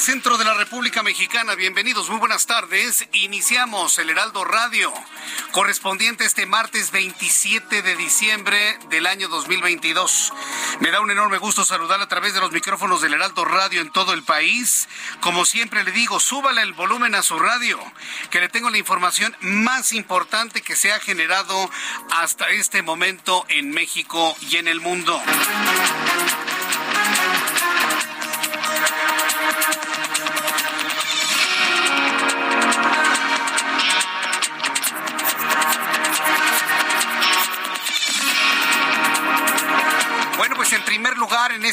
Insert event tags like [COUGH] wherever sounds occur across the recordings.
Centro de la República Mexicana. Bienvenidos, muy buenas tardes. Iniciamos el Heraldo Radio, correspondiente este martes 27 de diciembre del año 2022. Me da un enorme gusto saludar a través de los micrófonos del Heraldo Radio en todo el país. Como siempre le digo, súbale el volumen a su radio, que le tengo la información más importante que se ha generado hasta este momento en México y en el mundo.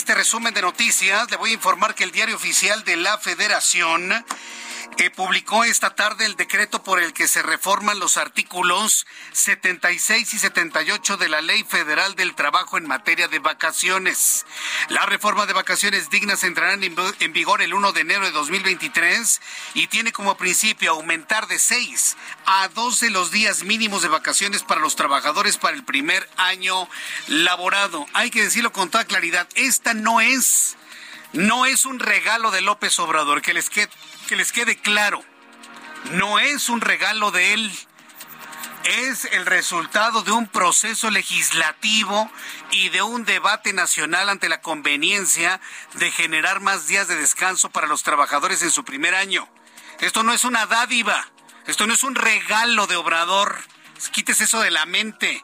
Este resumen de noticias, le voy a informar que el diario oficial de la Federación publicó esta tarde el decreto por el que se reforman los artículos 76 y 78 de la Ley Federal del Trabajo en materia de vacaciones. La reforma de vacaciones dignas entrará en, en vigor el 1 de enero de 2023 y tiene como principio aumentar de 6 a 12 los días mínimos de vacaciones para los trabajadores para el primer año laborado. Hay que decirlo con toda claridad, esta no es no es un regalo de López Obrador, que les quede, que les quede claro. No es un regalo de él. Es el resultado de un proceso legislativo y de un debate nacional ante la conveniencia de generar más días de descanso para los trabajadores en su primer año. Esto no es una dádiva. Esto no es un regalo de Obrador. Quítese eso de la mente.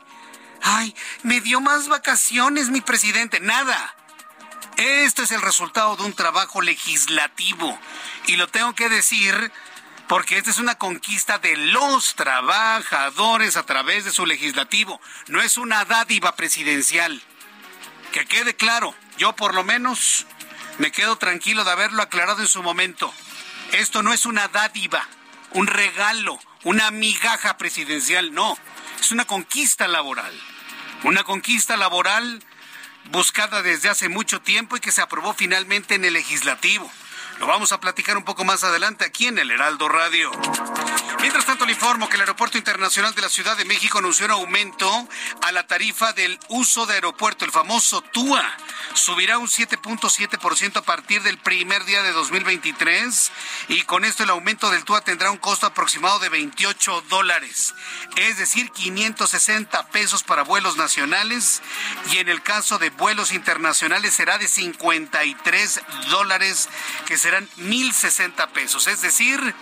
Ay, me dio más vacaciones mi presidente. Nada. Esto es el resultado de un trabajo legislativo. Y lo tengo que decir porque esta es una conquista de los trabajadores a través de su legislativo. No es una dádiva presidencial. Que quede claro, yo por lo menos me quedo tranquilo de haberlo aclarado en su momento. Esto no es una dádiva, un regalo, una migaja presidencial, no. Es una conquista laboral. Una conquista laboral buscada desde hace mucho tiempo y que se aprobó finalmente en el legislativo. Lo vamos a platicar un poco más adelante aquí en el Heraldo Radio. Mientras tanto, le informo que el Aeropuerto Internacional de la Ciudad de México anunció un aumento a la tarifa del uso de aeropuerto, el famoso TUA. Subirá un 7.7% a partir del primer día de 2023 y con esto el aumento del TUA tendrá un costo aproximado de 28 dólares, es decir, 560 pesos para vuelos nacionales y en el caso de vuelos internacionales será de 53 dólares que serán 1.060 pesos, es decir,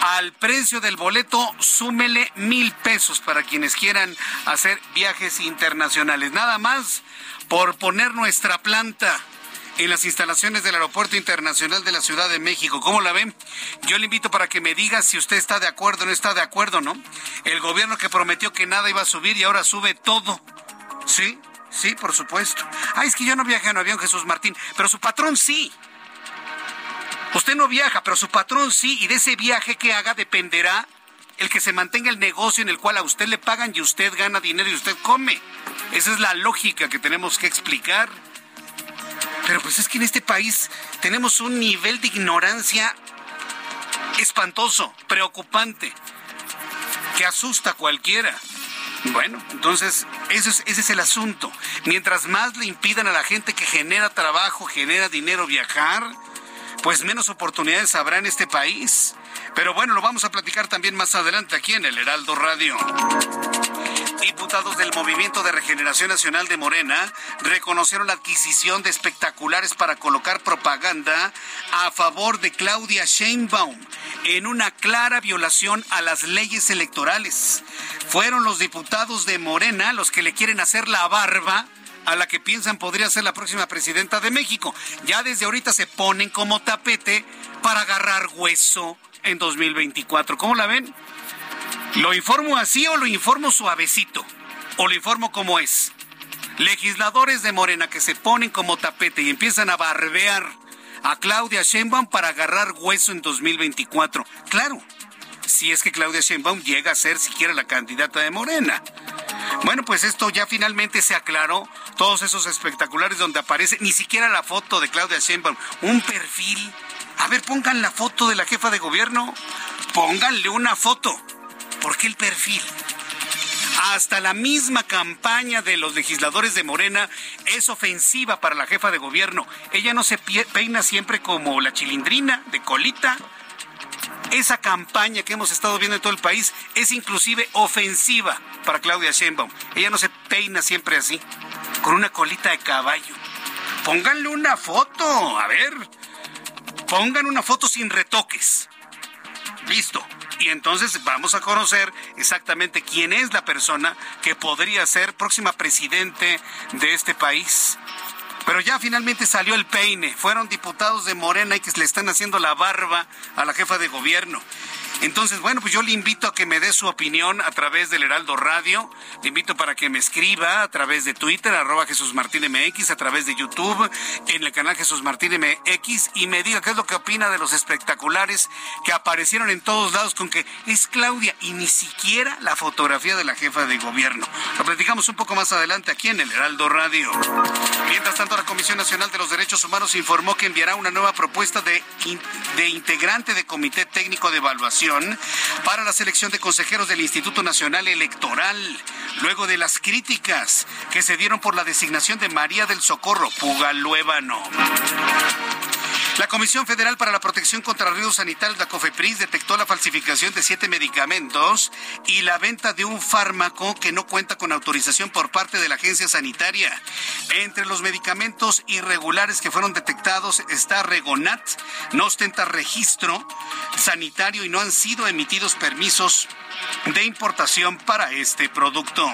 al precio del boleto súmele mil pesos para quienes quieran hacer viajes internacionales. Nada más por poner nuestra planta en las instalaciones del Aeropuerto Internacional de la Ciudad de México. ¿Cómo la ven? Yo le invito para que me diga si usted está de acuerdo o no está de acuerdo, ¿no? El gobierno que prometió que nada iba a subir y ahora sube todo. ¿Sí? Sí, por supuesto. Ah, es que yo no viajé en avión, Jesús Martín, pero su patrón sí. Usted no viaja, pero su patrón sí, y de ese viaje que haga dependerá el que se mantenga el negocio en el cual a usted le pagan y usted gana dinero y usted come. Esa es la lógica que tenemos que explicar. Pero pues es que en este país tenemos un nivel de ignorancia espantoso, preocupante, que asusta a cualquiera. Bueno, entonces ese es, ese es el asunto. Mientras más le impidan a la gente que genera trabajo, genera dinero viajar, pues menos oportunidades habrá en este país. Pero bueno, lo vamos a platicar también más adelante aquí en el Heraldo Radio. Diputados del Movimiento de Regeneración Nacional de Morena reconocieron la adquisición de espectaculares para colocar propaganda a favor de Claudia Sheinbaum en una clara violación a las leyes electorales. Fueron los diputados de Morena los que le quieren hacer la barba a la que piensan podría ser la próxima presidenta de México. Ya desde ahorita se ponen como tapete para agarrar hueso en 2024. ¿Cómo la ven? ¿Lo informo así o lo informo suavecito? ¿O lo informo como es? Legisladores de Morena que se ponen como tapete y empiezan a barbear a Claudia Sheinbaum para agarrar hueso en 2024. Claro, si es que Claudia Sheinbaum llega a ser siquiera la candidata de Morena. Bueno, pues esto ya finalmente se aclaró. Todos esos espectaculares donde aparece ni siquiera la foto de Claudia Sheinbaum, un perfil. A ver, pongan la foto de la jefa de gobierno. Pónganle una foto. ¿Por qué el perfil? Hasta la misma campaña de los legisladores de Morena es ofensiva para la jefa de gobierno. Ella no se peina siempre como la chilindrina de colita. Esa campaña que hemos estado viendo en todo el país es inclusive ofensiva para Claudia Sheinbaum. Ella no se peina siempre así, con una colita de caballo. Pónganle una foto, a ver. Pongan una foto sin retoques. Listo. Y entonces vamos a conocer exactamente quién es la persona que podría ser próxima presidente de este país. Pero ya finalmente salió el peine. Fueron diputados de Morena y que le están haciendo la barba a la jefa de gobierno. Entonces, bueno, pues yo le invito a que me dé su opinión a través del Heraldo Radio. Le invito para que me escriba a través de Twitter, arroba Jesús Martín MX, a través de YouTube, en el canal Jesús Martín MX, y me diga qué es lo que opina de los espectaculares que aparecieron en todos lados con que es Claudia y ni siquiera la fotografía de la jefa de gobierno. Lo platicamos un poco más adelante aquí en el Heraldo Radio. Mientras tanto, la Comisión Nacional de los Derechos Humanos informó que enviará una nueva propuesta de, de integrante de Comité Técnico de Evaluación para la selección de consejeros del Instituto Nacional Electoral, luego de las críticas que se dieron por la designación de María del Socorro Pugaluébano. La Comisión Federal para la Protección contra Riesgos Sanitarios, la COFEPRIS, detectó la falsificación de siete medicamentos y la venta de un fármaco que no cuenta con autorización por parte de la agencia sanitaria. Entre los medicamentos irregulares que fueron detectados está Regonat, no ostenta registro sanitario y no han sido emitidos permisos de importación para este producto.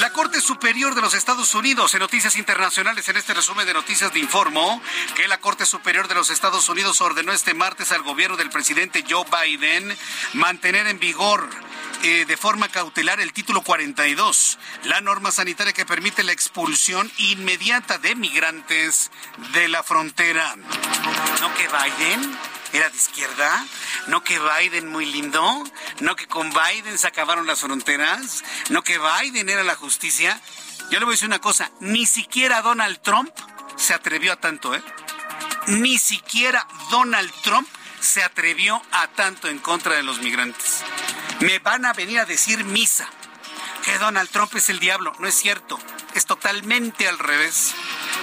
La Corte Superior de los Estados Unidos, en Noticias Internacionales, en este resumen de noticias, de informó que la Corte Superior de los Estados Unidos ordenó este martes al gobierno del presidente Joe Biden mantener en vigor eh, de forma cautelar el título 42, la norma sanitaria que permite la expulsión inmediata de migrantes de la frontera. ¿No que Biden? Era de izquierda, no que Biden muy lindo, no que con Biden se acabaron las fronteras, no que Biden era la justicia. Yo le voy a decir una cosa, ni siquiera Donald Trump se atrevió a tanto, ¿eh? Ni siquiera Donald Trump se atrevió a tanto en contra de los migrantes. Me van a venir a decir misa que Donald Trump es el diablo. No es cierto. Es totalmente al revés.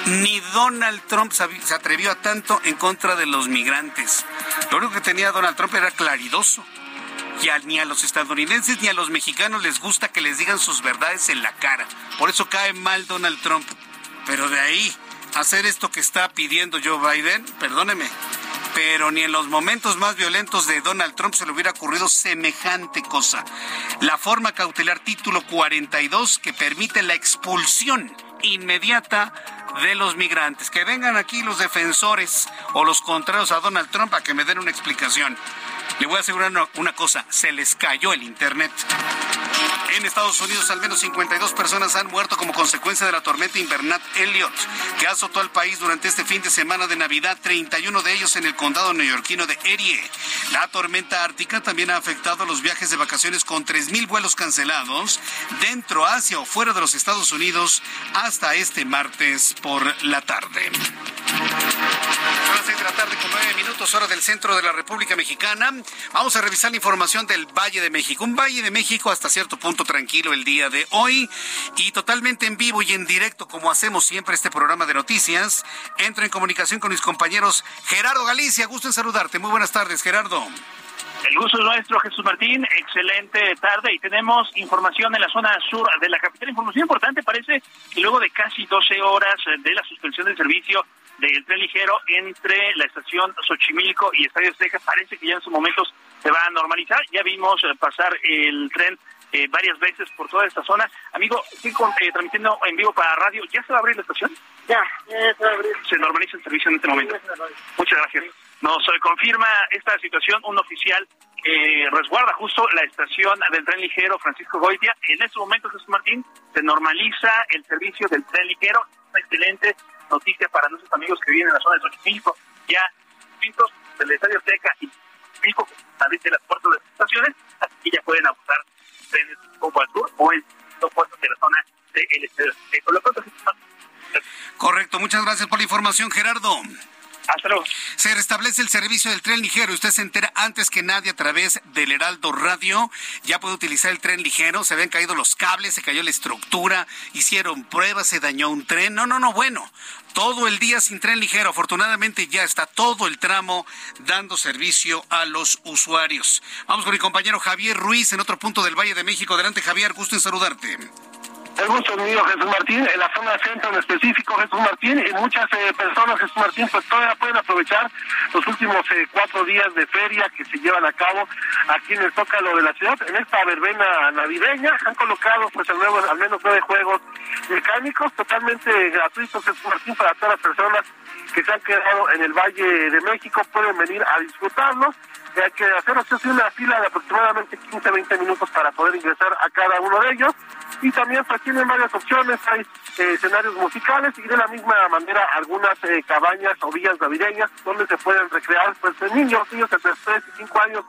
Ni Donald Trump se atrevió a tanto en contra de los migrantes. Lo único que tenía Donald Trump era claridoso. Y ni a los estadounidenses ni a los mexicanos les gusta que les digan sus verdades en la cara. Por eso cae mal Donald Trump. Pero de ahí, hacer esto que está pidiendo Joe Biden, perdóneme, pero ni en los momentos más violentos de Donald Trump se le hubiera ocurrido semejante cosa. La forma cautelar título 42 que permite la expulsión inmediata de los migrantes. Que vengan aquí los defensores o los contrarios a Donald Trump a que me den una explicación. Le voy a asegurar una, cosa, se les cayó el Internet. En Estados Unidos, al menos 52 personas han muerto como consecuencia de la tormenta invernal Elliot, que azotó al país durante este fin de semana de Navidad, 31 de ellos en el condado neoyorquino de Erie. La tormenta ártica también ha afectado los viajes de vacaciones con 3.000 vuelos cancelados dentro, hacia o fuera de los Estados Unidos hasta este martes por la tarde. La tarde con nueve minutos, hora del centro de la República Mexicana. Vamos a revisar la información del Valle de México. Un Valle de México hasta cierto punto tranquilo el día de hoy y totalmente en vivo y en directo, como hacemos siempre este programa de noticias. Entro en comunicación con mis compañeros Gerardo Galicia. Gusto en saludarte. Muy buenas tardes, Gerardo. El gusto es nuestro, Jesús Martín. Excelente tarde y tenemos información en la zona sur de la capital. Información importante, parece que luego de casi 12 horas de la suspensión del servicio del tren ligero entre la estación Xochimilco y Estadio Azteca, parece que ya en sus momentos se va a normalizar. Ya vimos eh, pasar el tren eh, varias veces por toda esta zona. Amigo, sigo eh, transmitiendo en vivo para radio. ¿Ya se va a abrir la estación? Ya, ya se va a abrir. Se normaliza el servicio en este momento. Muchas gracias. Nos confirma esta situación un oficial que resguarda justo la estación del tren ligero Francisco Goitia. En este momento, Jesús Martín, se normaliza el servicio del tren ligero. Excelente noticia para nuestros amigos que viven en la zona de Xochimilco. Ya pintos del Estadio Seca y Xochimilco de las puertas de las estaciones, así ya pueden abusar trenes poco al sur o en los puestos de la zona del Estadio Seca. Correcto, muchas gracias por la información, Gerardo. Se restablece el servicio del tren ligero. Usted se entera antes que nadie a través del Heraldo Radio. Ya puede utilizar el tren ligero. Se habían caído los cables, se cayó la estructura, hicieron pruebas, se dañó un tren. No, no, no, bueno. Todo el día sin tren ligero. Afortunadamente ya está todo el tramo dando servicio a los usuarios. Vamos con mi compañero Javier Ruiz en otro punto del Valle de México. Adelante, Javier. Gusto en saludarte. Es mío, Jesús Martín, en la zona centro en específico, Jesús Martín, y muchas eh, personas, Jesús Martín, pues todavía pueden aprovechar los últimos eh, cuatro días de feria que se llevan a cabo aquí en el Zócalo de la ciudad, en esta verbena navideña, han colocado pues al, nuevo, al menos nueve juegos mecánicos totalmente gratuitos, Jesús Martín, para todas las personas que se han quedado en el Valle de México, pueden venir a disfrutarlos hay que hacer una fila de aproximadamente 15, 20 minutos para poder ingresar a cada uno de ellos. Y también pues tienen varias opciones, hay eh, escenarios musicales y de la misma manera algunas eh, cabañas o villas navideñas donde se pueden recrear pues niños, niños entre 3 y 5 años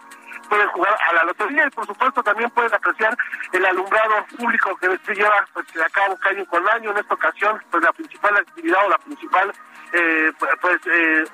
pueden jugar a la lotería y por supuesto también pueden apreciar el alumbrado público que se lleva pues, a cabo año con año. En esta ocasión, pues la principal actividad o la principal eh, pues eh,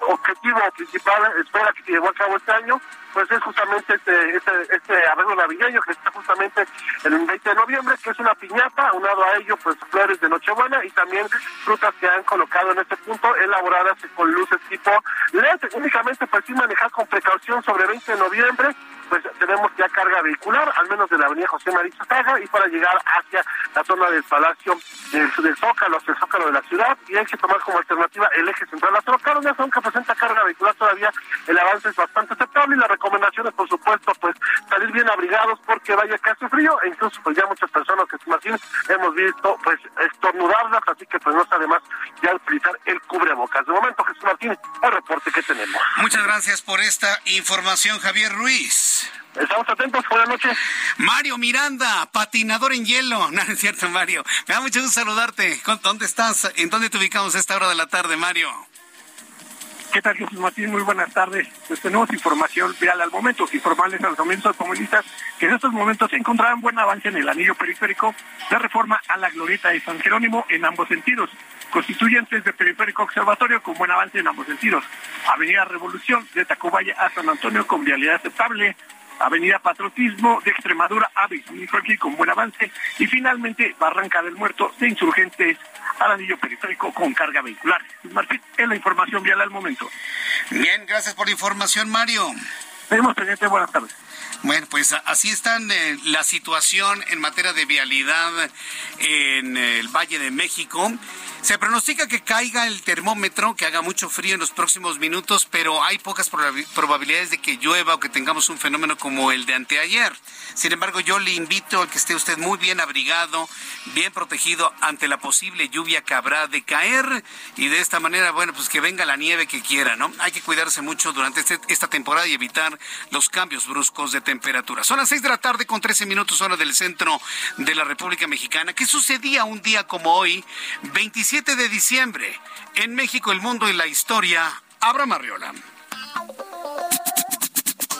objetivo principal, espera que se llevó a cabo este año, pues es justamente este, este, este arreglo navideño que está justamente el 20 de noviembre, que es una piñata, unado a ello pues flores de Nochebuena y también frutas que han colocado en este punto elaboradas con luces tipo LED, únicamente pues sí manejar con precaución sobre 20 de noviembre, pues tenemos ya carga vehicular, al menos de la avenida José María Saga y para llegar hacia la zona del Palacio del, del Zócalo, hacia el Zócalo de la ciudad, y hay que tomar como alternativa el eje central. La zona aunque presenta carga vehicular todavía, el avance es bastante aceptable y la recomendación es, por supuesto, pues salir bien abrigados porque vaya que hace frío, e incluso pues ya muchas personas que Martín hemos visto pues estornudarlas, así que pues no está de más ya utilizar el cubrebocas. De momento, Jesús Martín, el reporte que tenemos. Muchas gracias por esta información, Javier Ruiz. Estamos atentos, buenas noches. Mario Miranda, patinador en hielo. [LAUGHS] No, es cierto, Mario. Me da mucho gusto saludarte. ¿Dónde estás? ¿En dónde te ubicamos a esta hora de la tarde, Mario? ¿Qué tal, Jesús Martín? Muy buenas tardes. Pues tenemos información vial al momento, informarles a los comienzos comunistas que en estos momentos se encontrarán buen avance en el anillo periférico de reforma a la glorieta de San Jerónimo en ambos sentidos. Constituyentes de periférico observatorio con buen avance en ambos sentidos. Avenida Revolución de Tacubaya a San Antonio con vialidad aceptable. Avenida Patriotismo de Extremadura a aquí con buen avance y finalmente Barranca del Muerto de Insurgentes al anillo periférico con carga vehicular. Martín, es la información vial al momento. Bien, gracias por la información, Mario. Tenemos pendiente, buenas tardes. Bueno, pues así está eh, la situación en materia de vialidad en el Valle de México. Se pronostica que caiga el termómetro, que haga mucho frío en los próximos minutos, pero hay pocas probabilidades de que llueva o que tengamos un fenómeno como el de anteayer. Sin embargo, yo le invito a que esté usted muy bien abrigado, bien protegido ante la posible lluvia que habrá de caer y de esta manera, bueno, pues que venga la nieve que quiera, ¿no? Hay que cuidarse mucho durante este, esta temporada y evitar los cambios bruscos de temperatura. Son las 6 de la tarde con 13 minutos hora del centro de la República Mexicana. ¿Qué sucedía un día como hoy, 25 7 de diciembre. En México, el mundo y la historia. Abra Marriola.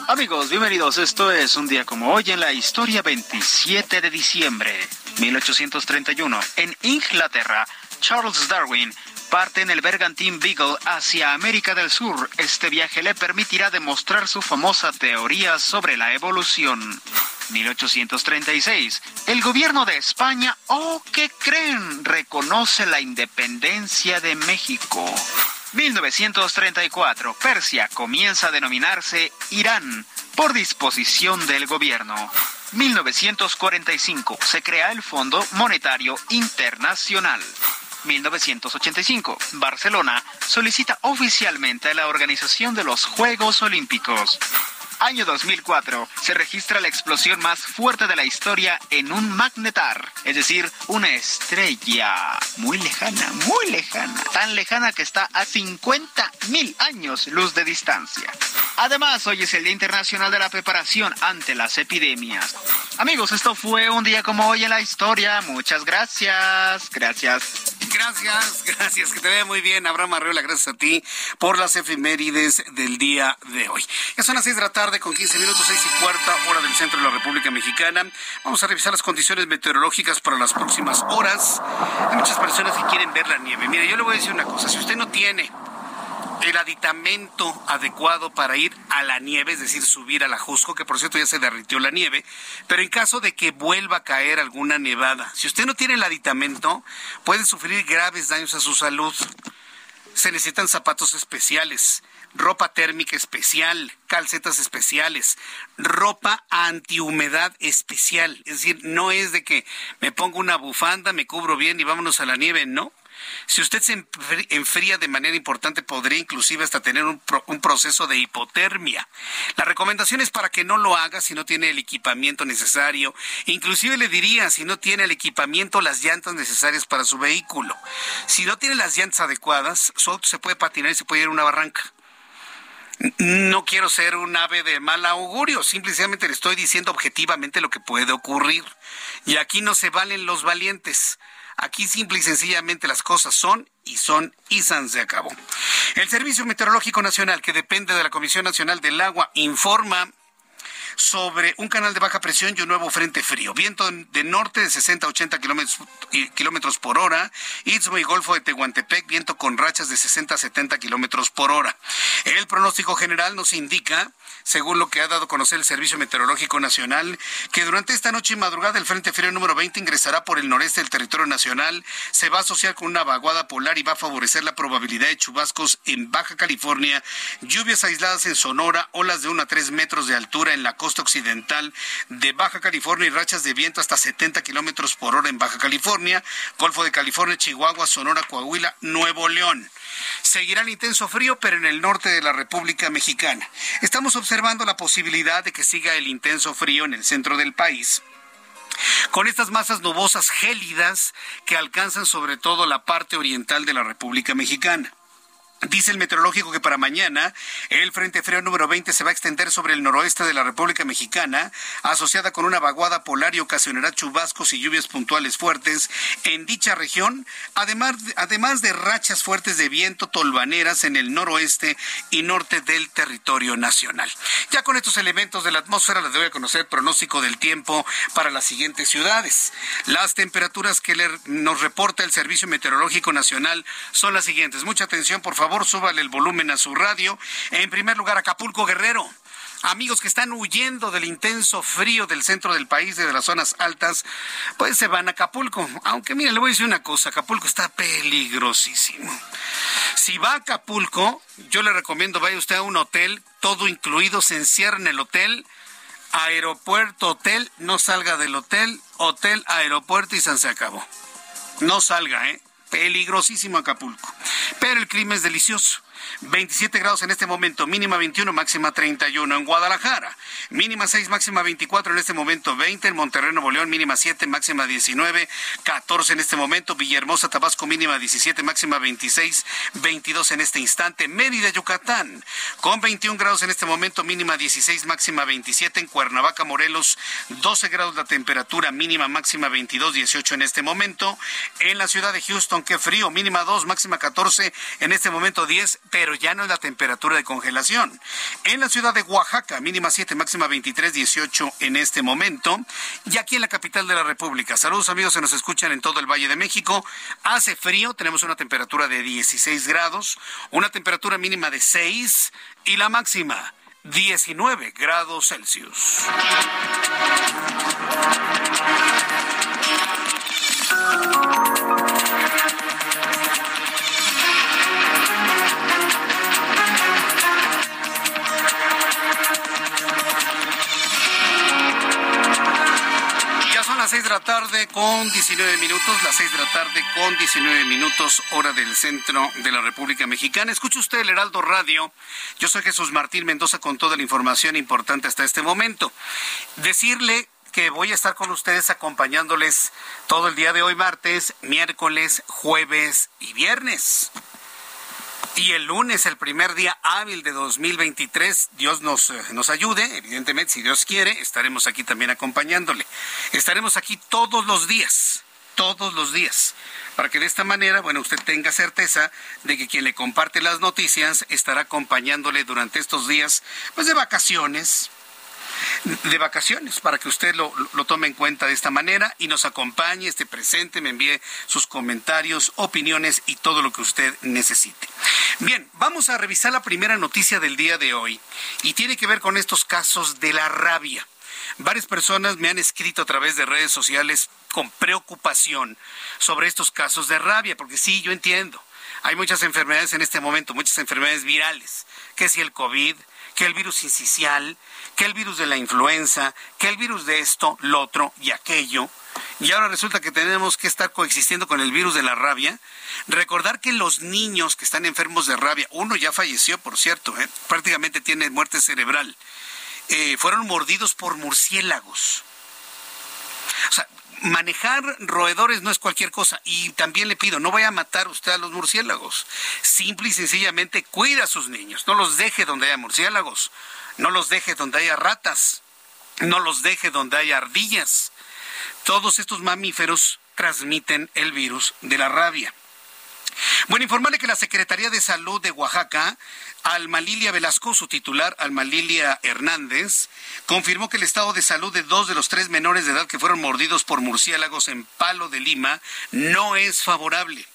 Amigos, bienvenidos. Esto es un día como hoy en la historia 27 de diciembre 1831. En Inglaterra, Charles Darwin parte en el Bergantín Beagle hacia América del Sur. Este viaje le permitirá demostrar su famosa teoría sobre la evolución. 1836. El gobierno de España, oh, ¿qué creen? Reconoce la independencia de México. 1934. Persia comienza a denominarse Irán por disposición del gobierno. 1945. Se crea el Fondo Monetario Internacional. 1985. Barcelona solicita oficialmente la organización de los Juegos Olímpicos. Año 2004. Se registra la explosión más fuerte de la historia en un magnetar, es decir, una estrella muy lejana, muy lejana, tan lejana que está a 50 mil años luz de distancia. Además, hoy es el Día Internacional de la Preparación ante las Epidemias. Amigos, esto fue un día como hoy en la historia. Muchas gracias. Gracias. Gracias, gracias. Que te vea muy bien, Abraham Arreola. Gracias a ti por las efemérides del día de hoy. Ya son las 6 de la con 15 minutos, 6 y cuarta hora del centro de la República Mexicana. Vamos a revisar las condiciones meteorológicas para las próximas horas. Hay muchas personas que quieren ver la nieve. Mire, yo le voy a decir una cosa. Si usted no tiene el aditamento adecuado para ir a la nieve, es decir, subir a la que por cierto ya se derritió la nieve, pero en caso de que vuelva a caer alguna nevada, si usted no tiene el aditamento, puede sufrir graves daños a su salud. Se necesitan zapatos especiales, ropa térmica especial, calcetas especiales, ropa antihumedad especial. Es decir, no es de que me pongo una bufanda, me cubro bien y vámonos a la nieve, no. Si usted se enfría de manera importante, podría inclusive hasta tener un, proceso de hipotermia. La recomendación es para que no lo haga si no tiene el equipamiento necesario. Inclusive le diría, si no tiene el equipamiento, las llantas necesarias para su vehículo. Si no tiene las llantas adecuadas, su se puede patinar y se puede ir a una barranca. No quiero ser un ave de mal augurio, simplemente le estoy diciendo objetivamente lo que puede ocurrir. Y aquí no se valen los valientes. Aquí simple y sencillamente las cosas son y son y se acabó. El Servicio Meteorológico Nacional, que depende de la Comisión Nacional del Agua, informa sobre un canal de baja presión y un nuevo frente frío. Viento de norte de 60 a 80 kilómetros por hora. Istmo y Golfo de Tehuantepec, viento con rachas de 60 a 70 kilómetros por hora. El pronóstico general nos indica según lo que ha dado a conocer el Servicio Meteorológico Nacional, que durante esta noche y madrugada el Frente Frío número 20 ingresará por el noreste del territorio nacional, se va a asociar con una vaguada polar y va a favorecer la probabilidad de chubascos en Baja California, lluvias aisladas en Sonora, olas de 1 a 3 metros de altura en la costa occidental de Baja California y rachas de viento hasta 70 kilómetros por hora en Baja California, Golfo de California, Chihuahua, Sonora, Coahuila, Nuevo León. Seguirá el intenso frío, pero en el norte de la República Mexicana. Estamos observando la posibilidad de que siga el intenso frío en el centro del país con estas masas nubosas gélidas que alcanzan sobre todo la parte oriental de la República Mexicana. Dice el meteorológico que para mañana el Frente Frío número 20 se va a extender sobre el noroeste de la República Mexicana, asociada con una vaguada polar y ocasionará chubascos y lluvias puntuales fuertes en dicha región, además, además de rachas fuertes de viento tolvaneras en el noroeste y norte del territorio nacional. Ya con estos elementos de la atmósfera les doy a conocer pronóstico del tiempo para las siguientes ciudades. Las temperaturas que nos reporta el Servicio Meteorológico Nacional son las siguientes. Mucha atención, por favor favor, súbale el volumen a su radio. En primer lugar, Acapulco Guerrero. Amigos que están huyendo del intenso frío del centro del país, de las zonas altas, pues se van a Acapulco. Aunque mire, le voy a decir una cosa, Acapulco está peligrosísimo. Si va a Acapulco, yo le recomiendo vaya usted a un hotel, todo incluido, se encierra en el hotel, aeropuerto, hotel, no salga del hotel, hotel, aeropuerto y se acabó. No salga, ¿eh? Peligrosísimo Acapulco. Pero el clima es delicioso. 27 grados en este momento, mínima 21, máxima 31. En Guadalajara, mínima 6, máxima 24, en este momento 20. En Monterrey, Nuevo León, mínima 7, máxima 19, 14 en este momento. Villahermosa, Tabasco, mínima 17, máxima 26, 22 en este instante. Mérida, Yucatán, con 21 grados en este momento, mínima 16, máxima 27. En Cuernavaca, Morelos, 12 grados la temperatura, mínima, máxima 22, 18 en este momento. En la ciudad de Houston, qué frío, mínima 2, máxima 14, en este momento 10 pero ya no es la temperatura de congelación. En la ciudad de Oaxaca, mínima 7, máxima 23, 18 en este momento. Y aquí en la capital de la República. Saludos amigos, se nos escuchan en todo el Valle de México. Hace frío, tenemos una temperatura de 16 grados, una temperatura mínima de 6 y la máxima 19 grados Celsius. 6 de la tarde con 19 minutos, las 6 de la tarde con 19 minutos, hora del centro de la República Mexicana. Escuche usted el Heraldo Radio. Yo soy Jesús Martín Mendoza con toda la información importante hasta este momento. Decirle que voy a estar con ustedes acompañándoles todo el día de hoy, martes, miércoles, jueves y viernes. Y el lunes, el primer día hábil de 2023, Dios nos, eh, nos ayude, evidentemente, si Dios quiere, estaremos aquí también acompañándole. Estaremos aquí todos los días, todos los días, para que de esta manera, bueno, usted tenga certeza de que quien le comparte las noticias estará acompañándole durante estos días, pues de vacaciones, de vacaciones para que usted lo, tome en cuenta de esta manera y nos acompañe, esté presente, me envíe sus comentarios, opiniones y todo lo que usted necesite. Bien, vamos a revisar la primera noticia del día de hoy y tiene que ver con estos casos de la rabia. Varias personas me han escrito a través de redes sociales con preocupación sobre estos casos de rabia, porque sí, yo entiendo. Hay muchas enfermedades en este momento, muchas enfermedades virales, que si el COVID, que el virus incisional, que el virus de la influenza, que el virus de esto, lo otro y aquello. Y ahora resulta que tenemos que estar coexistiendo con el virus de la rabia. Recordar que los niños que están enfermos de rabia, uno ya falleció, por cierto, ¿eh? prácticamente tiene muerte cerebral, eh, fueron mordidos por murciélagos. O sea, manejar roedores no es cualquier cosa. Y también le pido, no vaya a matar usted a los murciélagos. Simple y sencillamente cuida a sus niños. No los deje donde haya murciélagos. No los deje donde haya ratas. No los deje donde haya ardillas. Todos estos mamíferos transmiten el virus de la rabia. Bueno, informarle que la Secretaría de Salud de Oaxaca, Alma Lilia Velasco, su titular, Alma Lilia Hernández, confirmó que el estado de salud de dos de los tres menores de edad que fueron mordidos por murciélagos en Palo de Lima no es favorable.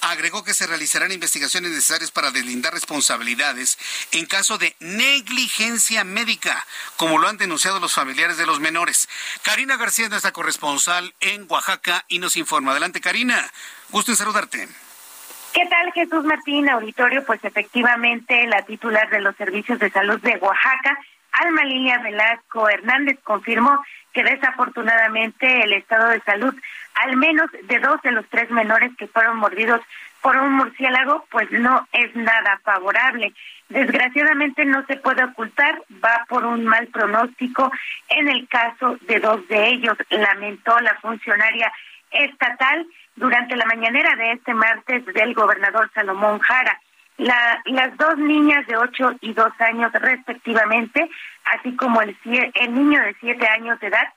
Agregó que se realizarán investigaciones necesarias para deslindar responsabilidades en caso de negligencia médica, como lo han denunciado los familiares de los menores. Karina García es nuestra corresponsal en Oaxaca y nos informa. Adelante, Karina. Gusto en saludarte. ¿Qué tal, Jesús Martín, auditorio? Pues efectivamente, la titular de los servicios de salud de Oaxaca, Alma Lilia Velasco Hernández, confirmó que desafortunadamente el estado de salud al menos de dos de los tres menores que fueron mordidos por un murciélago, pues no es nada favorable. Desgraciadamente no se puede ocultar, va por un mal pronóstico en el caso de dos de ellos, lamentó la funcionaria estatal durante la mañanera de este martes del gobernador Salomón Jara. La, las dos niñas de ocho y dos años respectivamente, así como el, el niño de siete años de edad,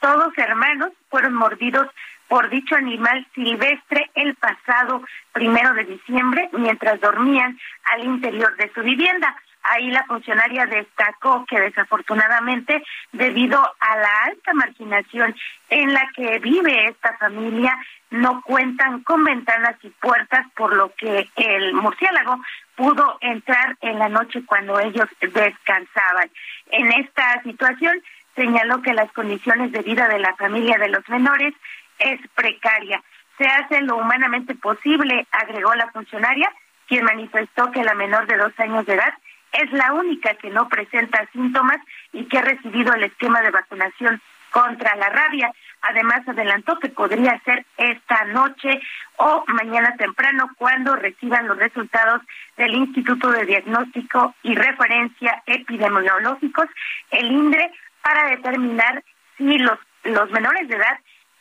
todos hermanos fueron mordidos por dicho animal silvestre el pasado primero de diciembre mientras dormían al interior de su vivienda. Ahí la funcionaria destacó que desafortunadamente, debido a la alta marginación en la que vive esta familia, no cuentan con ventanas y puertas, por lo que el murciélago pudo entrar en la noche cuando ellos descansaban. En esta situación, señaló que las condiciones de vida de la familia de los menores es precaria. Se hace lo humanamente posible, agregó la funcionaria, quien manifestó que la menor de dos años de edad es la única que no presenta síntomas y que ha recibido el esquema de vacunación contra la rabia. Además, adelantó que podría ser esta noche o mañana temprano cuando reciban los resultados del Instituto de Diagnóstico y Referencia Epidemiológicos, el INDRE, para determinar si los, los menores de edad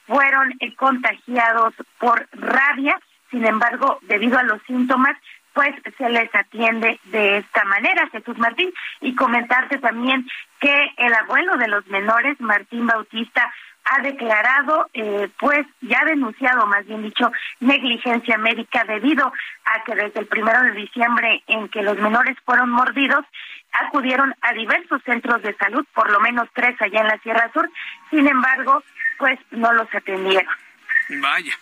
fueron contagiados por rabia. Sin embargo, debido a los síntomas, pues se les atiende de esta manera, Jesús Martín. Y comentarte también que el abuelo de los menores, Martín Bautista, ha declarado, eh, pues ya ha denunciado, más bien dicho, negligencia médica debido a que desde el primero de diciembre en que los menores fueron mordidos, acudieron a diversos centros de salud, por lo menos tres allá en la Sierra Sur, sin embargo, pues no los atendieron. Vaya.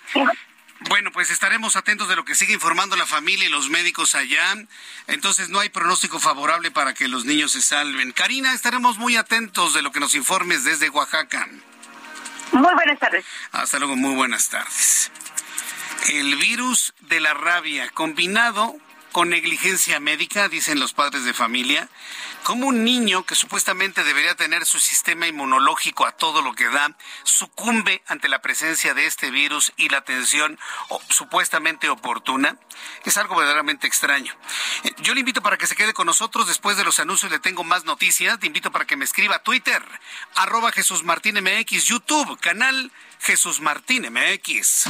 Bueno, pues estaremos atentos de lo que sigue informando la familia y los médicos allá. Entonces no hay pronóstico favorable para que los niños se salven. Karina, estaremos muy atentos de lo que nos informes desde Oaxaca. Muy buenas tardes. Hasta luego, muy buenas tardes. El virus de la rabia combinado con negligencia médica, dicen los padres de familia, como un niño que supuestamente debería tener su sistema inmunológico a todo lo que da, sucumbe ante la presencia de este virus y la atención supuestamente oportuna, es algo verdaderamente extraño. Eh, yo le invito para que se quede con nosotros después de los anuncios, le tengo más noticias, te invito para que me escriba a Twitter, arroba Jesús Martín MX, YouTube, canal Jesús Martín MX.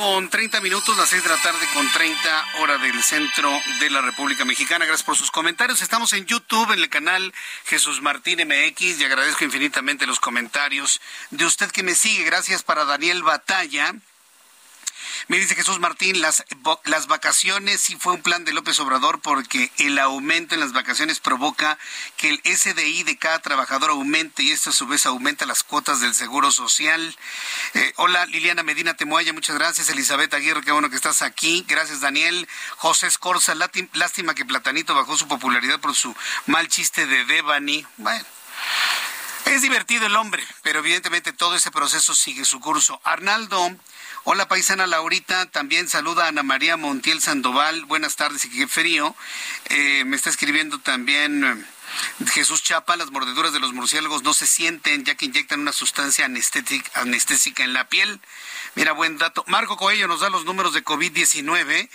Con 30 minutos, las 6 de la tarde con 30 hora del centro de la República Mexicana. Gracias por sus comentarios. Estamos en YouTube, en el canal Jesús Martín MX y agradezco infinitamente los comentarios de usted que me sigue. Gracias para Daniel Batalla me dice Jesús Martín, las, las vacaciones sí fue un plan de López Obrador porque el aumento en las vacaciones provoca que el SDI de cada trabajador aumente y esto a su vez aumenta las cuotas del Seguro Social. Eh, hola Liliana Medina Temoaya, muchas gracias. Elizabeth Aguirre, qué bueno que estás aquí. Gracias Daniel. José Escorza, lástima que Platanito bajó su popularidad por su mal chiste de Devani. Bueno. Es divertido el hombre, pero evidentemente todo ese proceso sigue su curso. Arnaldo Hola paisana Laurita, también saluda a Ana María Montiel Sandoval, buenas tardes y qué frío. Eh, me está escribiendo también eh, Jesús Chapa, las mordeduras de los murciélagos no se sienten ya que inyectan una sustancia anestésica en la piel. Mira, buen dato. Marco Coello nos da los números de COVID-19.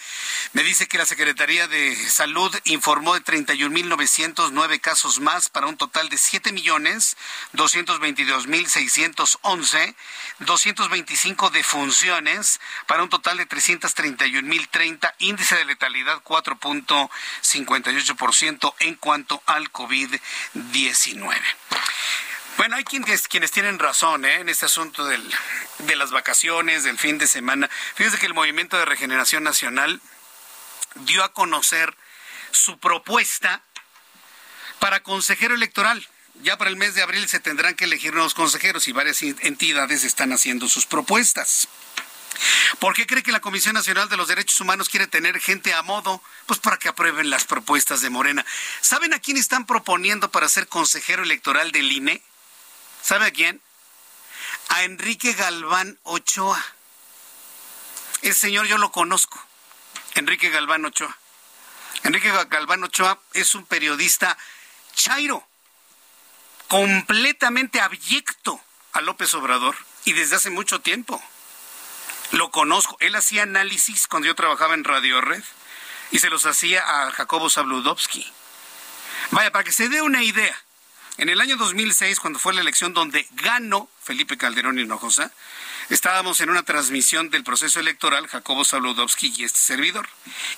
Me dice que la Secretaría de Salud informó de 31.909 casos más para un total de 7.222.611, 225 defunciones para un total de 331.030, índice de letalidad 4.58% en cuanto al COVID-19. Bueno, hay quienes, quienes tienen razón ¿eh? en este asunto del, de las vacaciones, del fin de semana. Fíjense que el Movimiento de Regeneración Nacional dio a conocer su propuesta para consejero electoral. Ya para el mes de abril se tendrán que elegir nuevos consejeros y varias entidades están haciendo sus propuestas. ¿Por qué cree que la Comisión Nacional de los Derechos Humanos quiere tener gente a modo? Pues para que aprueben las propuestas de Morena. ¿Saben a quién están proponiendo para ser consejero electoral del INE? ¿Sabe a quién? A Enrique Galván Ochoa. Ese señor yo lo conozco. Enrique Galván Ochoa. Enrique Galván Ochoa es un periodista chairo, completamente abyecto a López Obrador y desde hace mucho tiempo. Lo conozco. Él hacía análisis cuando yo trabajaba en Radio Red y se los hacía a Jacobo Zabludovsky. Vaya, para que se dé una idea, en el año 2006, cuando fue la elección donde ganó Felipe Calderón Hinojosa, estábamos en una transmisión del proceso electoral, Jacobo Saludowski y este servidor,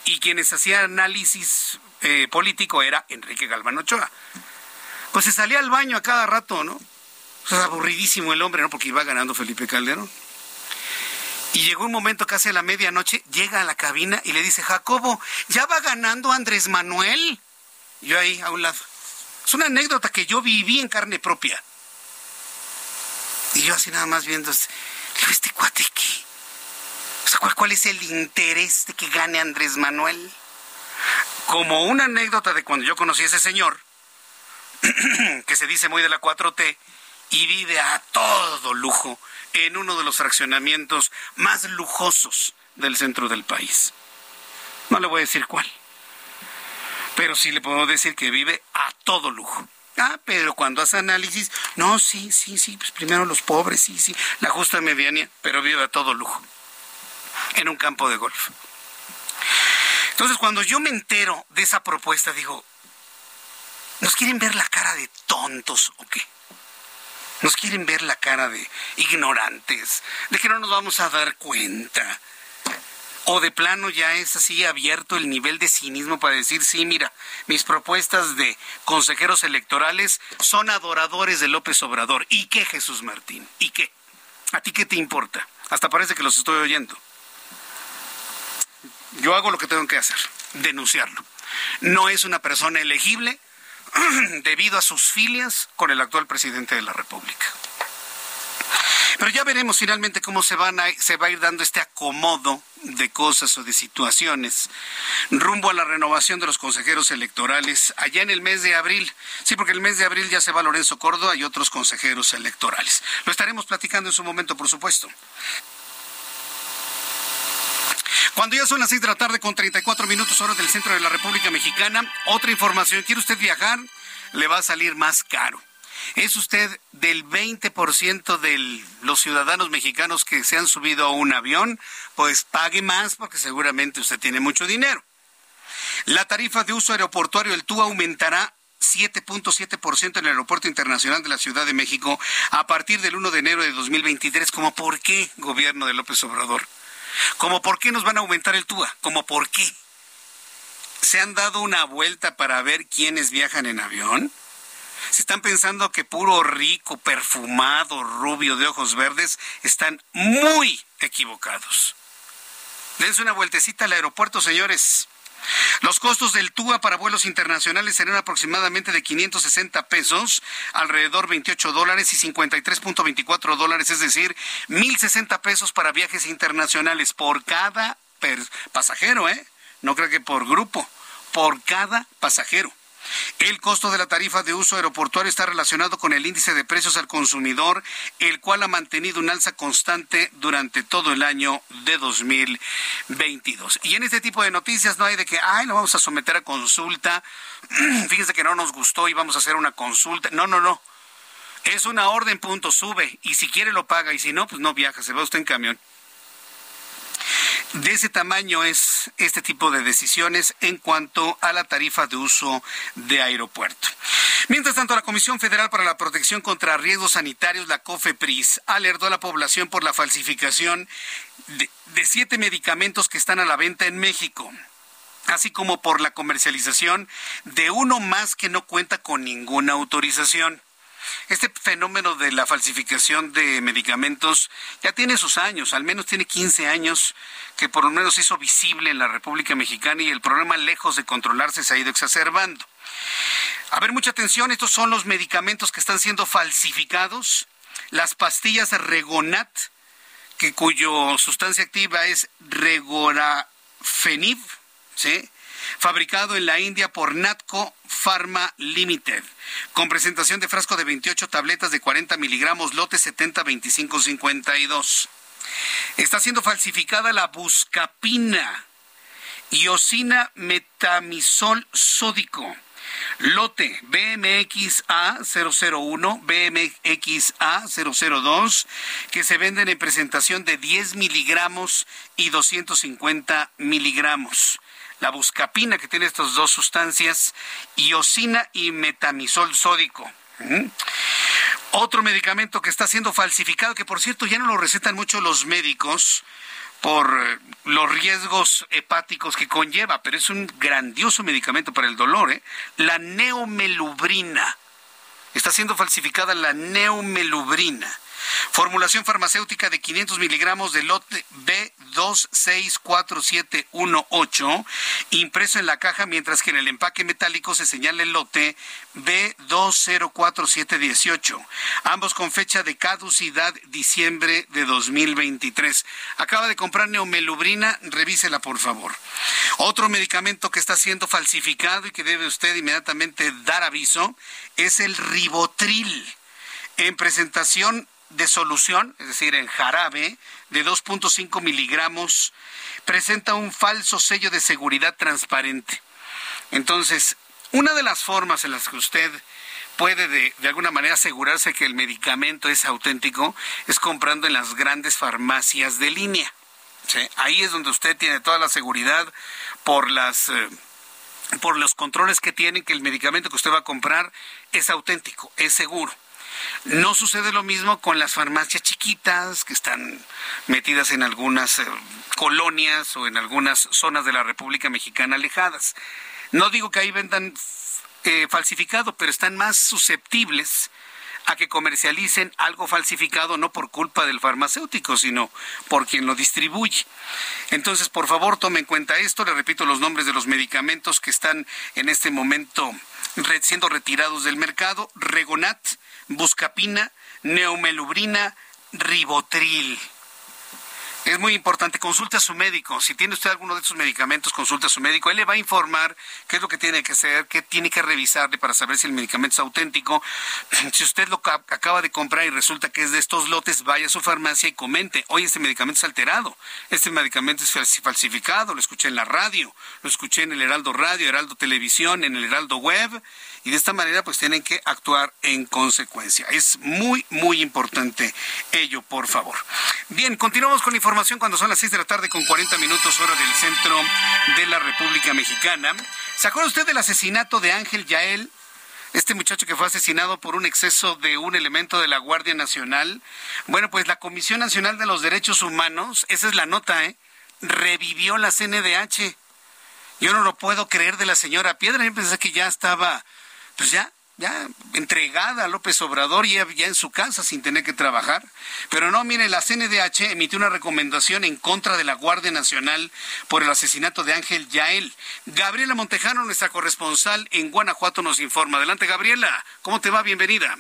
y quienes hacían análisis eh, político era Enrique Galván Ochoa. Pues se salía al baño a cada rato, ¿no? O sea, aburridísimo el hombre, ¿no? Porque iba ganando Felipe Calderón. Y llegó un momento casi a la medianoche, llega a la cabina y le dice, Jacobo, ¿ya va ganando Andrés Manuel? yo ahí a un lado. Es una anécdota que yo viví en carne propia. Y yo así nada más viendo, digo, ¿este cuate? O sea, ¿cuál, es el interés de que gane Andrés Manuel? Como una anécdota de cuando yo conocí a ese señor, [CLEARS THROAT] que se dice muy de la 4T, y vive a todo lujo en uno de los fraccionamientos más lujosos del centro del país. No le voy a decir cuál pero sí le puedo decir que vive a todo lujo. Ah, pero cuando hace análisis, no, sí, sí, sí, pues primero los pobres, sí, sí, la justa medianía, pero vive a todo lujo, en un campo de golf. Entonces, cuando yo me entero de esa propuesta, digo, ¿nos quieren ver la cara de tontos o qué? ¿Nos quieren ver la cara de ignorantes? ¿De que no nos vamos a dar cuenta? o de plano ya es así abierto el nivel de cinismo para decir, sí, mira, mis propuestas de consejeros electorales son adoradores de López Obrador. ¿Y qué, Jesús Martín? ¿Y qué? ¿A ti qué te importa? Hasta parece que los estoy oyendo. Yo hago lo que tengo que hacer, denunciarlo. No es una persona elegible [CLEARS THROAT] debido a sus filias con el actual presidente de la República. Pero ya veremos finalmente cómo se, van a, se va a ir dando este acomodo de cosas o de situaciones rumbo a la renovación de los consejeros electorales allá en el mes de abril. Sí, porque el mes de abril ya se va Lorenzo Córdoba y otros consejeros electorales. Lo estaremos platicando en su momento, por supuesto. Cuando ya son las seis de la tarde con 34 minutos hora del centro de la República Mexicana, otra información, ¿quiere usted viajar? Le va a salir más caro. ¿Es usted del 20% de los ciudadanos mexicanos que se han subido a un avión? Pues pague más porque seguramente usted tiene mucho dinero. La tarifa de uso aeroportuario del TUA aumentará 7.7% en el Aeropuerto Internacional de la Ciudad de México a partir del 1 de enero de 2023. ¿Cómo por qué, gobierno de López Obrador? ¿Cómo por qué nos van a aumentar el TUA? ¿Cómo por qué? ¿Se han dado una vuelta para ver quiénes viajan en avión? Si están pensando que puro rico, perfumado, rubio de ojos verdes, están muy equivocados. Dense una vueltecita al aeropuerto, señores. Los costos del TUA para vuelos internacionales serán aproximadamente de 560 pesos, alrededor 28 dólares y 53.24 dólares, es decir, 1.060 pesos para viajes internacionales por cada pasajero, ¿eh? No creo que por grupo, por cada pasajero. El costo de la tarifa de uso aeroportuario está relacionado con el índice de precios al consumidor, el cual ha mantenido un alza constante durante todo el año de 2022. Y en este tipo de noticias no hay de que, ay, lo vamos a someter a consulta, [CLEARS THROAT] fíjense que no nos gustó y vamos a hacer una consulta. No, no, no. Es una orden, punto, sube. Y si quiere lo paga y si no, pues no viaja, se va usted en camión. De ese tamaño es este tipo de decisiones en cuanto a la tarifa de uso de aeropuerto. Mientras tanto, la Comisión Federal para la Protección contra Riesgos Sanitarios, la COFEPRIS, alertó a la población por la falsificación de, de siete medicamentos que están a la venta en México así como por la comercialización de uno más que no cuenta con ninguna autorización. Este fenómeno de la falsificación de medicamentos ya tiene sus años, al menos tiene 15 años que por lo menos hizo visible en la República Mexicana y el problema lejos de controlarse se ha ido exacerbando. A ver, mucha atención, estos son los medicamentos que están siendo falsificados. Las pastillas Regonat, que cuyo sustancia activa es Regorafenib, ¿sí? Fabricado en la India por Natco Pharma Limited, con presentación de frasco de 28 tabletas de 40 miligramos, lote 702552. Está siendo falsificada la buscapina, iosina metamisol sódico. Lote BMXA 001, BMXA 002, que se venden en presentación de 10 miligramos y 250 miligramos la buscapina que tiene estas dos sustancias, iosina y metamisol sódico. Otro medicamento que está siendo falsificado, que por cierto ya no lo recetan mucho los médicos por eh, los riesgos hepáticos que conlleva, pero es un grandioso medicamento para el dolor, ¿eh? la neomelubrina. Está siendo falsificada la neomelubrina. Formulación farmacéutica de 500 miligramos de lote B264718, impreso en la caja, mientras que en el empaque metálico se señala el lote B204718, ambos con fecha de caducidad diciembre de 2023. Acaba de comprar neomelubrina, revísela por favor. Otro medicamento que está siendo falsificado y que debe usted inmediatamente dar aviso es el ribotril en presentación de solución, es decir, en jarabe de 2.5 miligramos, presenta un falso sello de seguridad transparente. Entonces, una de las formas en las que usted puede de, alguna manera asegurarse que el medicamento es auténtico es comprando en las grandes farmacias de línea. Ahí es donde usted tiene toda la seguridad por las... Eh, por los controles que tienen que el medicamento que usted va a comprar es auténtico, es seguro. No sucede lo mismo con las farmacias chiquitas que están metidas en algunas eh, colonias o en algunas zonas de la República Mexicana alejadas. No digo que ahí vendan eh, falsificado, pero están más susceptibles a que comercialicen algo falsificado no por culpa del farmacéutico, sino por quien lo distribuye. Entonces, por favor, tome en cuenta esto. Le repito los nombres de los medicamentos que están en este momento siendo retirados del mercado. Regonat, buscapina, neomelubrina, ribotril. Es muy importante, consulte a su médico. Si tiene usted alguno de estos medicamentos, consulte a su médico. Él le va a informar qué es lo que tiene que hacer, qué tiene que revisarle para saber si el medicamento es auténtico. [CLEARS THROAT] Si usted lo acaba de comprar y resulta que es de estos lotes, vaya a su farmacia y comente, oye, este medicamento es alterado, este medicamento es falsificado, lo escuché en la radio, lo escuché en el Heraldo Radio, Heraldo Televisión, en el Heraldo Web y de esta manera pues tienen que actuar en consecuencia. Es muy, muy importante ello, por favor. Bien, continuamos con la información cuando son las 6 de la tarde con 40 minutos hora del centro de la República Mexicana. ¿Se acuerda usted del asesinato de Ángel Yael? Este muchacho que fue asesinado por un exceso de un elemento de la Guardia Nacional. Bueno, pues la Comisión Nacional de los Derechos Humanos, esa es la nota, ¿eh? revivió la CNDH. Yo no lo puedo creer de la señora Piedra. Yo pensé que ya estaba pues ya, ya entregada a López Obrador y ya, en su casa sin tener que trabajar. Pero no, mire, la CNDH emitió una recomendación en contra de la Guardia Nacional por el asesinato de Ángel Yael. Gabriela Montejano, nuestra corresponsal en Guanajuato, nos informa. Adelante, Gabriela. ¿Cómo te va? Bienvenida.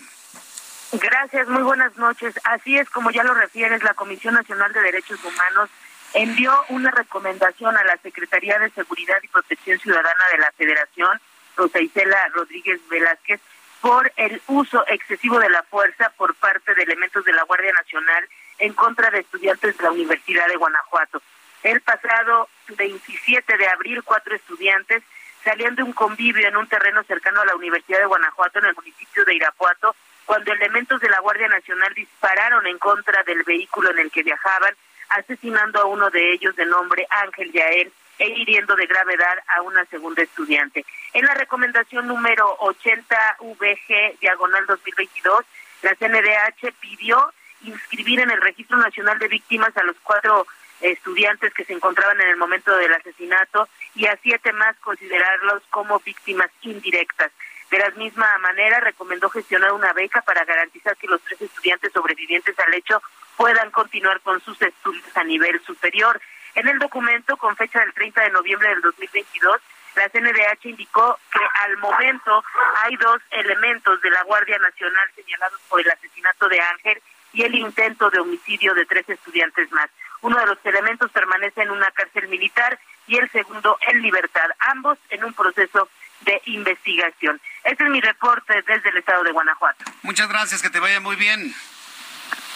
Gracias, muy buenas noches. Así es como ya lo refieres, la Comisión Nacional de Derechos Humanos envió una recomendación a la Secretaría de Seguridad y Protección Ciudadana de la Federación Rosa Isela Rodríguez Velázquez por el uso excesivo de la fuerza por parte de elementos de la Guardia Nacional en contra de estudiantes de la Universidad de Guanajuato. El pasado 27 de abril, cuatro estudiantes salían de un convivio en un terreno cercano a la Universidad de Guanajuato, en el municipio de Irapuato, cuando elementos de la Guardia Nacional dispararon en contra del vehículo en el que viajaban, asesinando a uno de ellos de nombre Ángel Yael e hiriendo de gravedad a una segunda estudiante. En la recomendación número 80 VG diagonal 2022, la CNDH pidió inscribir en el Registro Nacional de Víctimas a los cuatro estudiantes que se encontraban en el momento del asesinato y a siete más considerarlos como víctimas indirectas. De la misma manera, recomendó gestionar una beca para garantizar que los tres estudiantes sobrevivientes al hecho puedan continuar con sus estudios a nivel superior. En el documento, con fecha del 30 de noviembre del 2022, la CNDH indicó que al momento hay dos elementos de la Guardia Nacional señalados por el asesinato de Ángel y el intento de homicidio de tres estudiantes más. Uno de los elementos permanece en una cárcel militar y el segundo en libertad, ambos en un proceso de investigación. Este es mi reporte desde el estado de Guanajuato. Muchas gracias, que te vaya muy bien.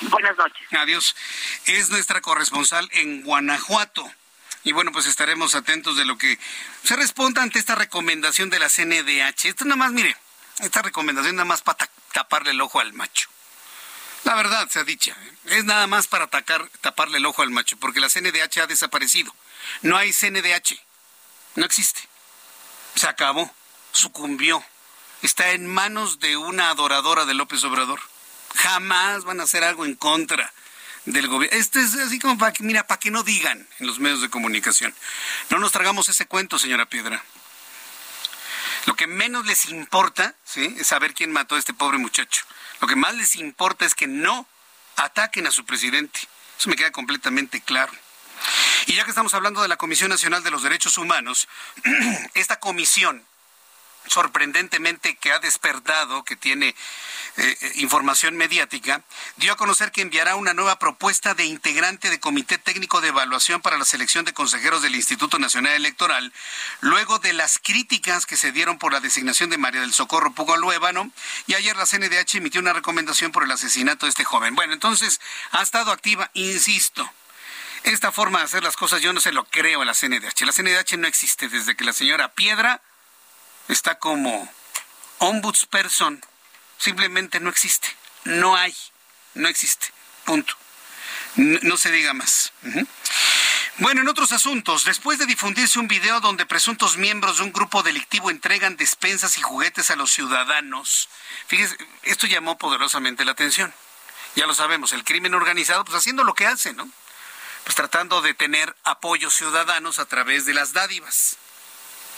Buenas noches. Adiós. Es nuestra corresponsal en Guanajuato. Y bueno, pues estaremos atentos de lo que se responda ante esta recomendación de la CNDH. Esto nada más, mire, esta recomendación nada más para taparle el ojo al macho. La verdad se ha dicho, ¿eh? es nada más para atacar, taparle el ojo al macho, porque la CNDH ha desaparecido. No hay CNDH. No existe. Se acabó, sucumbió. Está en manos de una adoradora de López Obrador. Jamás van a hacer algo en contra del gobierno. Esto es así como para que, mira, para que no digan en los medios de comunicación. No nos tragamos ese cuento, señora Piedra. Lo que menos les importa, ¿sí? Es saber quién mató a este pobre muchacho. Lo que más les importa es que no ataquen a su presidente. Eso me queda completamente claro. Y ya que estamos hablando de la Comisión Nacional de los Derechos Humanos, [CLEARS THROAT] esta comisión sorprendentemente que ha despertado, que tiene eh, eh, información mediática, dio a conocer que enviará una nueva propuesta de integrante de Comité Técnico de Evaluación para la selección de consejeros del Instituto Nacional Electoral, luego de las críticas que se dieron por la designación de María del Socorro Pugo Luébano, y ayer la CNDH emitió una recomendación por el asesinato de este joven. Bueno, entonces ha estado activa, insisto. Esta forma de hacer las cosas yo no se lo creo a la CNDH. La CNDH no existe desde que la señora Piedra está como ombudsperson, simplemente no existe, no hay, no existe, punto. No, se diga más. Bueno, en otros asuntos, después de difundirse un video donde presuntos miembros de un grupo delictivo entregan despensas y juguetes a los ciudadanos, fíjese, esto llamó poderosamente la atención. Ya lo sabemos, el crimen organizado, pues haciendo lo que hace, ¿no? Pues tratando de tener apoyos ciudadanos a través de las dádivas.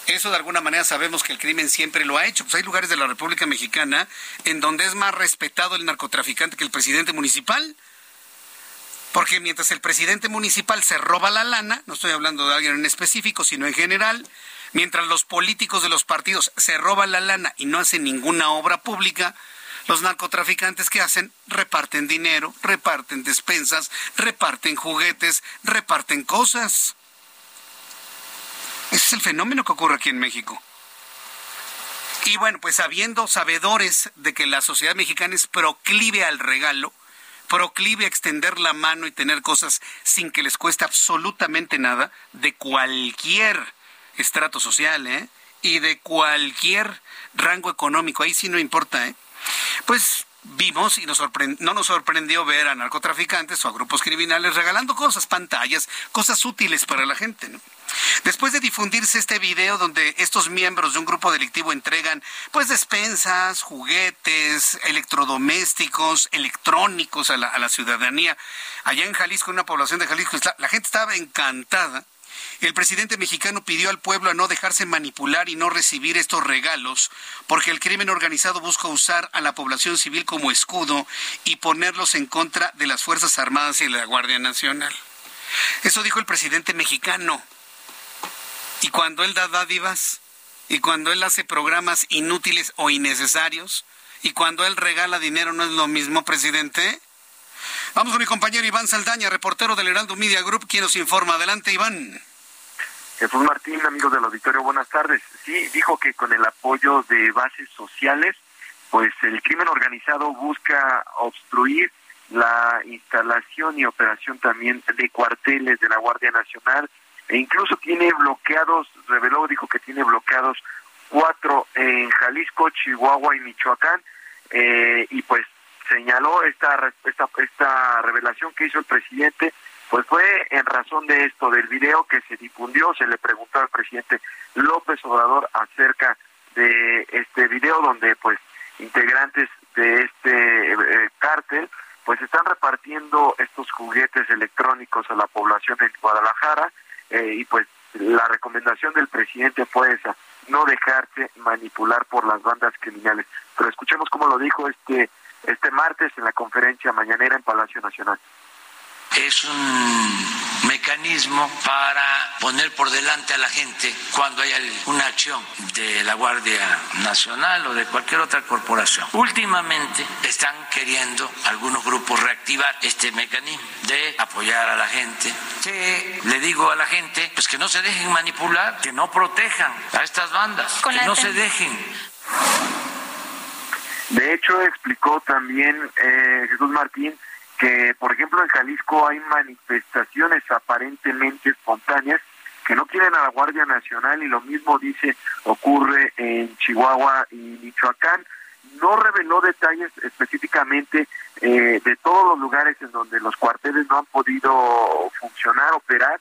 Eso de alguna manera sabemos que el crimen siempre lo ha hecho. Pues hay lugares de la República Mexicana en donde es más respetado el narcotraficante que el presidente municipal. Porque mientras el presidente municipal se roba la lana, no estoy hablando de alguien en específico, sino en general, mientras los políticos de los partidos se roban la lana y no hacen ninguna obra pública, los narcotraficantes que hacen reparten dinero, reparten despensas, reparten juguetes, reparten cosas. Ese es el fenómeno que ocurre aquí en México. Y bueno, pues sabiendo, sabedores de que la sociedad mexicana es proclive al regalo, proclive a extender la mano y tener cosas sin que les cueste absolutamente nada, de cualquier estrato social, ¿eh? Y de cualquier rango económico, ahí sí no importa, ¿eh? Pues vimos y nos no nos sorprendió ver a narcotraficantes o a grupos criminales regalando cosas, pantallas, cosas útiles para la gente. ¿no? Después de difundirse este video donde estos miembros de un grupo delictivo entregan pues despensas, juguetes, electrodomésticos, electrónicos a la, la ciudadanía, allá en Jalisco, en una población de Jalisco, la gente estaba encantada el presidente mexicano pidió al pueblo a no dejarse manipular y no recibir estos regalos, porque el crimen organizado busca usar a la población civil como escudo y ponerlos en contra de las Fuerzas Armadas y de la Guardia Nacional. Eso dijo el presidente mexicano. Y cuando él da dádivas, y cuando él hace programas inútiles o innecesarios, y cuando él regala dinero, ¿no es lo mismo, presidente? Vamos con mi compañero Iván Saldaña, reportero del Heraldo Media Group, quien nos informa. Adelante, Iván. Jesús Martín, amigos del auditorio, buenas tardes. Sí, dijo que con el apoyo de bases sociales, pues el crimen organizado busca obstruir la instalación y operación también de cuarteles de la Guardia Nacional e incluso tiene bloqueados, reveló, dijo que tiene bloqueados cuatro en Jalisco, Chihuahua y Michoacán, eh, y pues señaló esta, esta, esta revelación que hizo el presidente, pues fue en razón de esto, del video que se difundió, se le preguntó al presidente López Obrador acerca de este video donde pues integrantes de este eh, cártel pues están repartiendo estos juguetes electrónicos a la población en Guadalajara eh, y pues la recomendación del presidente fue esa, no dejarse manipular por las bandas criminales. Pero escuchemos cómo lo dijo este este martes en la conferencia mañanera en Palacio Nacional. Es un mecanismo para poner por delante a la gente cuando hay una acción de la Guardia Nacional o de cualquier otra corporación. Últimamente están queriendo algunos grupos reactivar este mecanismo de apoyar a la gente. Que le digo a la gente, pues que no se dejen manipular, que no protejan a estas bandas, que no se dejen de hecho, explicó también eh, Jesús Martín que, por ejemplo, en Jalisco hay manifestaciones aparentemente espontáneas que no quieren a la Guardia Nacional y lo mismo dice ocurre en Chihuahua y Michoacán. No reveló detalles específicamente eh, de todos los lugares en donde los cuarteles no han podido funcionar, operar,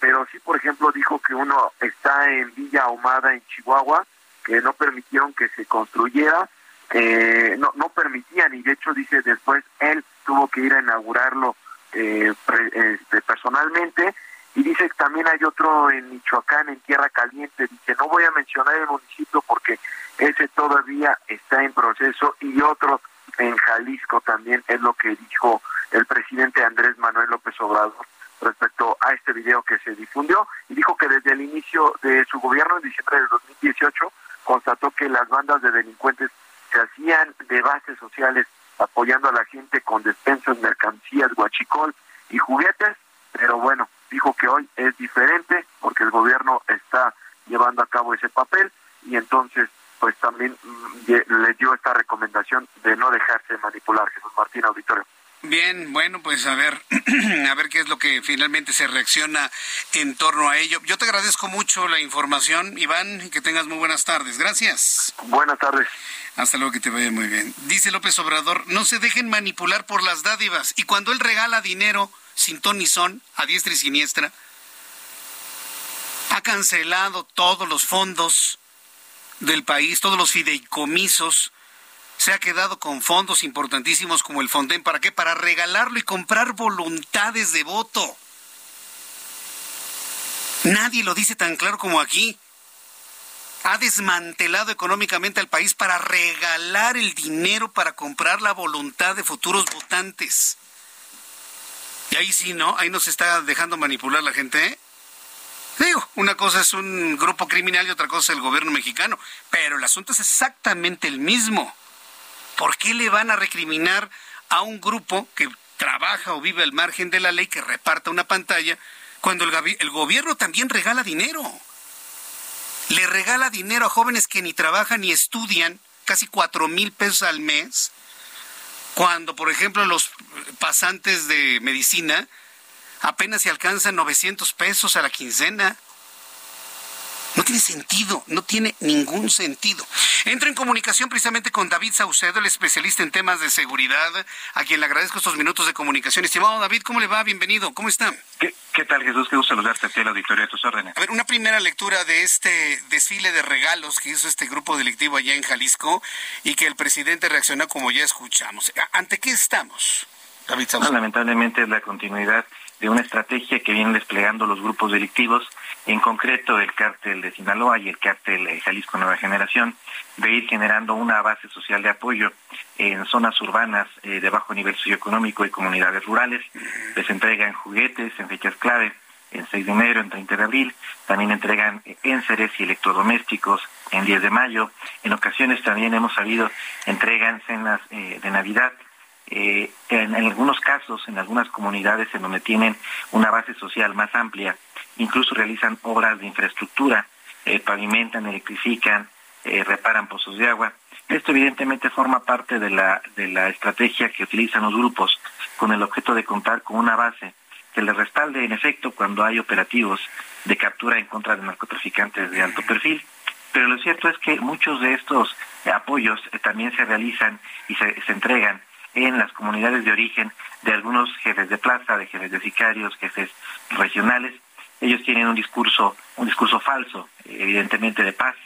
pero sí, por ejemplo, dijo que uno está en Villa Ahumada, en Chihuahua, que no permitieron que se construyera, eh, no, no permitían, y de hecho dice después él tuvo que ir a inaugurarlo eh, este, personalmente, y dice que también hay otro en Michoacán, en Tierra Caliente, dice, no voy a mencionar el municipio porque ese todavía está en proceso, y otro en Jalisco también es lo que dijo el presidente Andrés Manuel López Obrador respecto a este video que se difundió. Y dijo que desde el inicio de su gobierno en diciembre de 2018 constató que las bandas de delincuentes se hacían de bases sociales apoyando a la gente con despensas, mercancías, guachicol y juguetes, pero bueno, dijo que hoy es diferente porque el gobierno está llevando a cabo ese papel y entonces pues también mm, le dio esta recomendación de no dejarse manipular Jesús Martín Auditorio. Bien, bueno, pues a ver, [CLEARS THROAT] a ver qué es lo que finalmente se reacciona en torno a ello. Yo te agradezco mucho la información, Iván, y que tengas muy buenas tardes. Gracias. Buenas tardes. Hasta luego, que te vaya muy bien. Dice López Obrador, no se dejen manipular por las dádivas. Y cuando él regala dinero sin ton ni son, a diestra y siniestra, ha cancelado todos los fondos del país, todos los fideicomisos se ha quedado con fondos importantísimos como el Fonden. ¿Para qué? Para regalarlo y comprar voluntades de voto. Nadie lo dice tan claro como aquí. Ha desmantelado económicamente al país para regalar el dinero para comprar la voluntad de futuros votantes. Y ahí sí, ¿no? Ahí nos está dejando manipular la gente. ¿eh? Digo, una cosa es un grupo criminal y otra cosa es el gobierno mexicano, pero el asunto es exactamente el mismo. ¿Por qué le van a recriminar a un grupo que trabaja o vive al margen de la ley que reparta una pantalla cuando el, gobierno también regala dinero? Le regala dinero a jóvenes que ni trabajan ni estudian, casi cuatro mil pesos al mes, cuando, por ejemplo, los pasantes de medicina apenas se alcanzan 900 pesos a la quincena. No tiene sentido, no tiene ningún sentido. Entro en comunicación precisamente con David Saucedo, el especialista en temas de seguridad, a quien le agradezco estos minutos de comunicación. Estimado David, ¿cómo le va? Bienvenido, ¿cómo está? ¿Qué, tal, Jesús? Qué gusto saludarte a ti, la auditoría de tus órdenes. A ver, una primera lectura de este desfile de regalos que hizo este grupo delictivo allá en Jalisco y que el presidente reaccionó como ya escuchamos. ¿Ante qué estamos, David Saucedo? lamentablemente es la continuidad de una estrategia que vienen desplegando los grupos delictivos, en concreto el cártel de Sinaloa y el cártel Jalisco Nueva Generación, de ir generando una base social de apoyo en zonas urbanas eh, de bajo nivel socioeconómico y comunidades rurales. Les entregan juguetes en fechas clave, en 6 de enero, en 30 de abril. También entregan enseres y electrodomésticos en 10 de mayo. En ocasiones también hemos sabido entregan cenas eh, de Navidad eh, en, algunos casos, en algunas comunidades en donde tienen una base social más amplia, incluso realizan obras de infraestructura, eh, pavimentan, electrifican, eh, reparan pozos de agua. Esto evidentemente forma parte de la, de la estrategia que utilizan los grupos con el objeto de contar con una base que les respalde en efecto cuando hay operativos de captura en contra de narcotraficantes de alto perfil. Pero lo cierto es que muchos de estos apoyos también se realizan y se, se entregan en las comunidades de origen de algunos jefes de plaza, de jefes de sicarios, jefes regionales. Ellos tienen un discurso, un discurso falso, evidentemente de paz,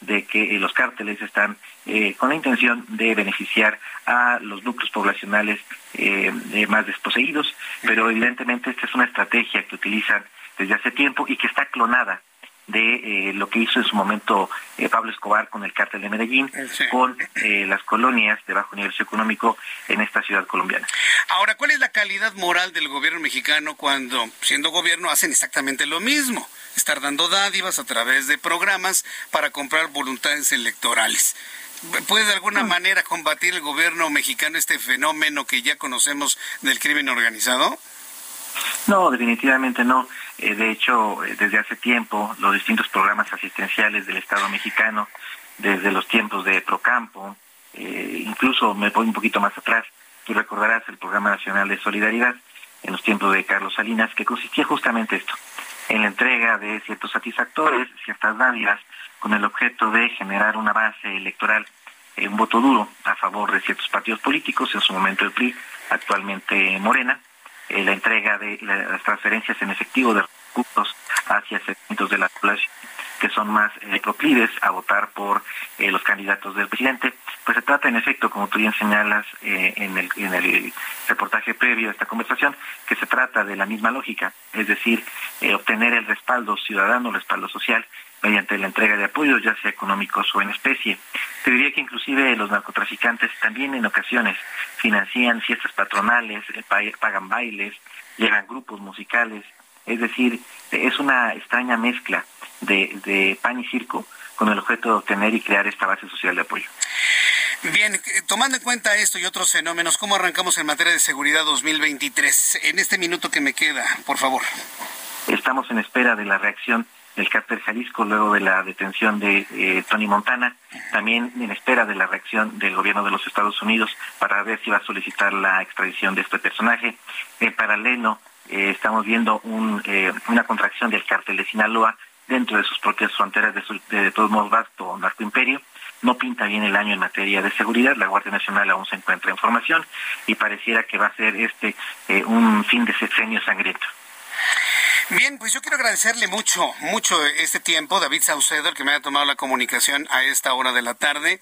de que los cárteles están eh, con la intención de beneficiar a los núcleos poblacionales eh, más desposeídos, pero evidentemente esta es una estrategia que utilizan desde hace tiempo y que está clonada de eh, lo que hizo en su momento eh, Pablo Escobar con el cártel de Medellín, con eh, las colonias de bajo nivel socioeconómico en esta ciudad colombiana. Ahora, ¿cuál es la calidad moral del gobierno mexicano cuando, siendo gobierno, hacen exactamente lo mismo? Estar dando dádivas a través de programas para comprar voluntades electorales. ¿Puede de alguna manera combatir el gobierno mexicano este fenómeno que ya conocemos del crimen organizado? No, definitivamente no. Eh, de hecho, eh, desde hace tiempo, los distintos programas asistenciales del Estado mexicano, desde los tiempos de Procampo, eh, incluso me voy un poquito más atrás, tú recordarás el Programa Nacional de Solidaridad en los tiempos de Carlos Salinas, que consistía justamente esto, en la entrega de ciertos satisfactores, ciertas dádivas, con el objeto de generar una base electoral, un voto duro a favor de ciertos partidos políticos, en su momento el PRI, actualmente Morena, la entrega de las transferencias en efectivo de recursos hacia segmentos de la población que son más eh, proclives a votar por eh, los candidatos del presidente. Pues se trata, en efecto, como tú bien señalas eh, en, el, en el reportaje previo a esta conversación, que se trata de la misma lógica, es decir, obtener el respaldo ciudadano, el respaldo social, mediante la entrega de apoyos, ya sea económicos o en especie. Te diría que inclusive los narcotraficantes también en ocasiones financian fiestas patronales, pagan bailes, llevan grupos musicales, es decir, es una extraña mezcla de, pan y circo con el objeto de obtener y crear esta base social de apoyo. Bien, eh, tomando en cuenta esto y otros fenómenos, ¿cómo arrancamos en materia de seguridad 2023? En este minuto que me queda, por favor. Estamos en espera de la reacción del cártel Jalisco luego de la detención de eh, Tony Montana, también en espera de la reacción del gobierno de los Estados Unidos para ver si va a solicitar la extradición de este personaje. En paralelo, eh, estamos viendo una contracción del cártel de Sinaloa dentro de sus propias fronteras de, de, todos modos vasto narcoimperio. No pinta bien el año en materia de seguridad. La Guardia Nacional aún se encuentra en formación y pareciera que va a ser este eh, un fin de sexenio sangriento. Bien, pues yo quiero agradecerle mucho, mucho este tiempo, David Saucedo, el que me haya tomado la comunicación a esta hora de la tarde.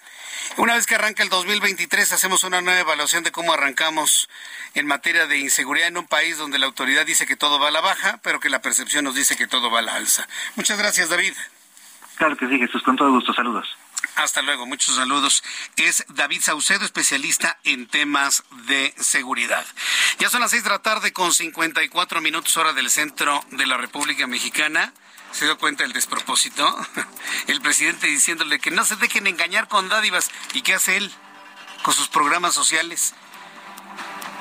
Una vez que arranca el 2023, hacemos una nueva evaluación de cómo arrancamos en materia de inseguridad en un país donde la autoridad dice que todo va a la baja, pero que la percepción nos dice que todo va a la alza. Muchas gracias, David. Claro que sí, Jesús, con todo gusto. Saludos. Hasta luego, muchos saludos. Es David Saucedo, especialista en temas de seguridad. Ya son las seis de la tarde con 54 minutos hora del centro de la República Mexicana. ¿Se dio cuenta del despropósito? [LAUGHS] El presidente diciéndole que no se dejen engañar con dádivas. ¿Y qué hace él? Con sus programas sociales.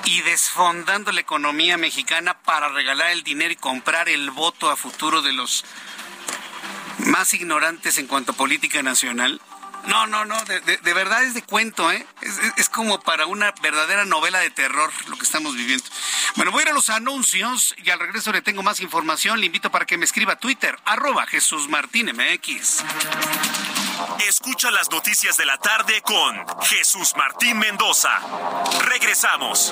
Y desfondando la economía mexicana para regalar el dinero y comprar el voto a futuro de los más ignorantes en cuanto a política nacional. No, no, no, de, verdad es de cuento, ¿eh? Es, como para una verdadera novela de terror lo que estamos viviendo. Bueno, voy a ir a los anuncios y al regreso le tengo más información. Le invito para que me escriba a Twitter, arroba Jesús Martín MX. Escucha las noticias de la tarde con Jesús Martín Mendoza. Regresamos.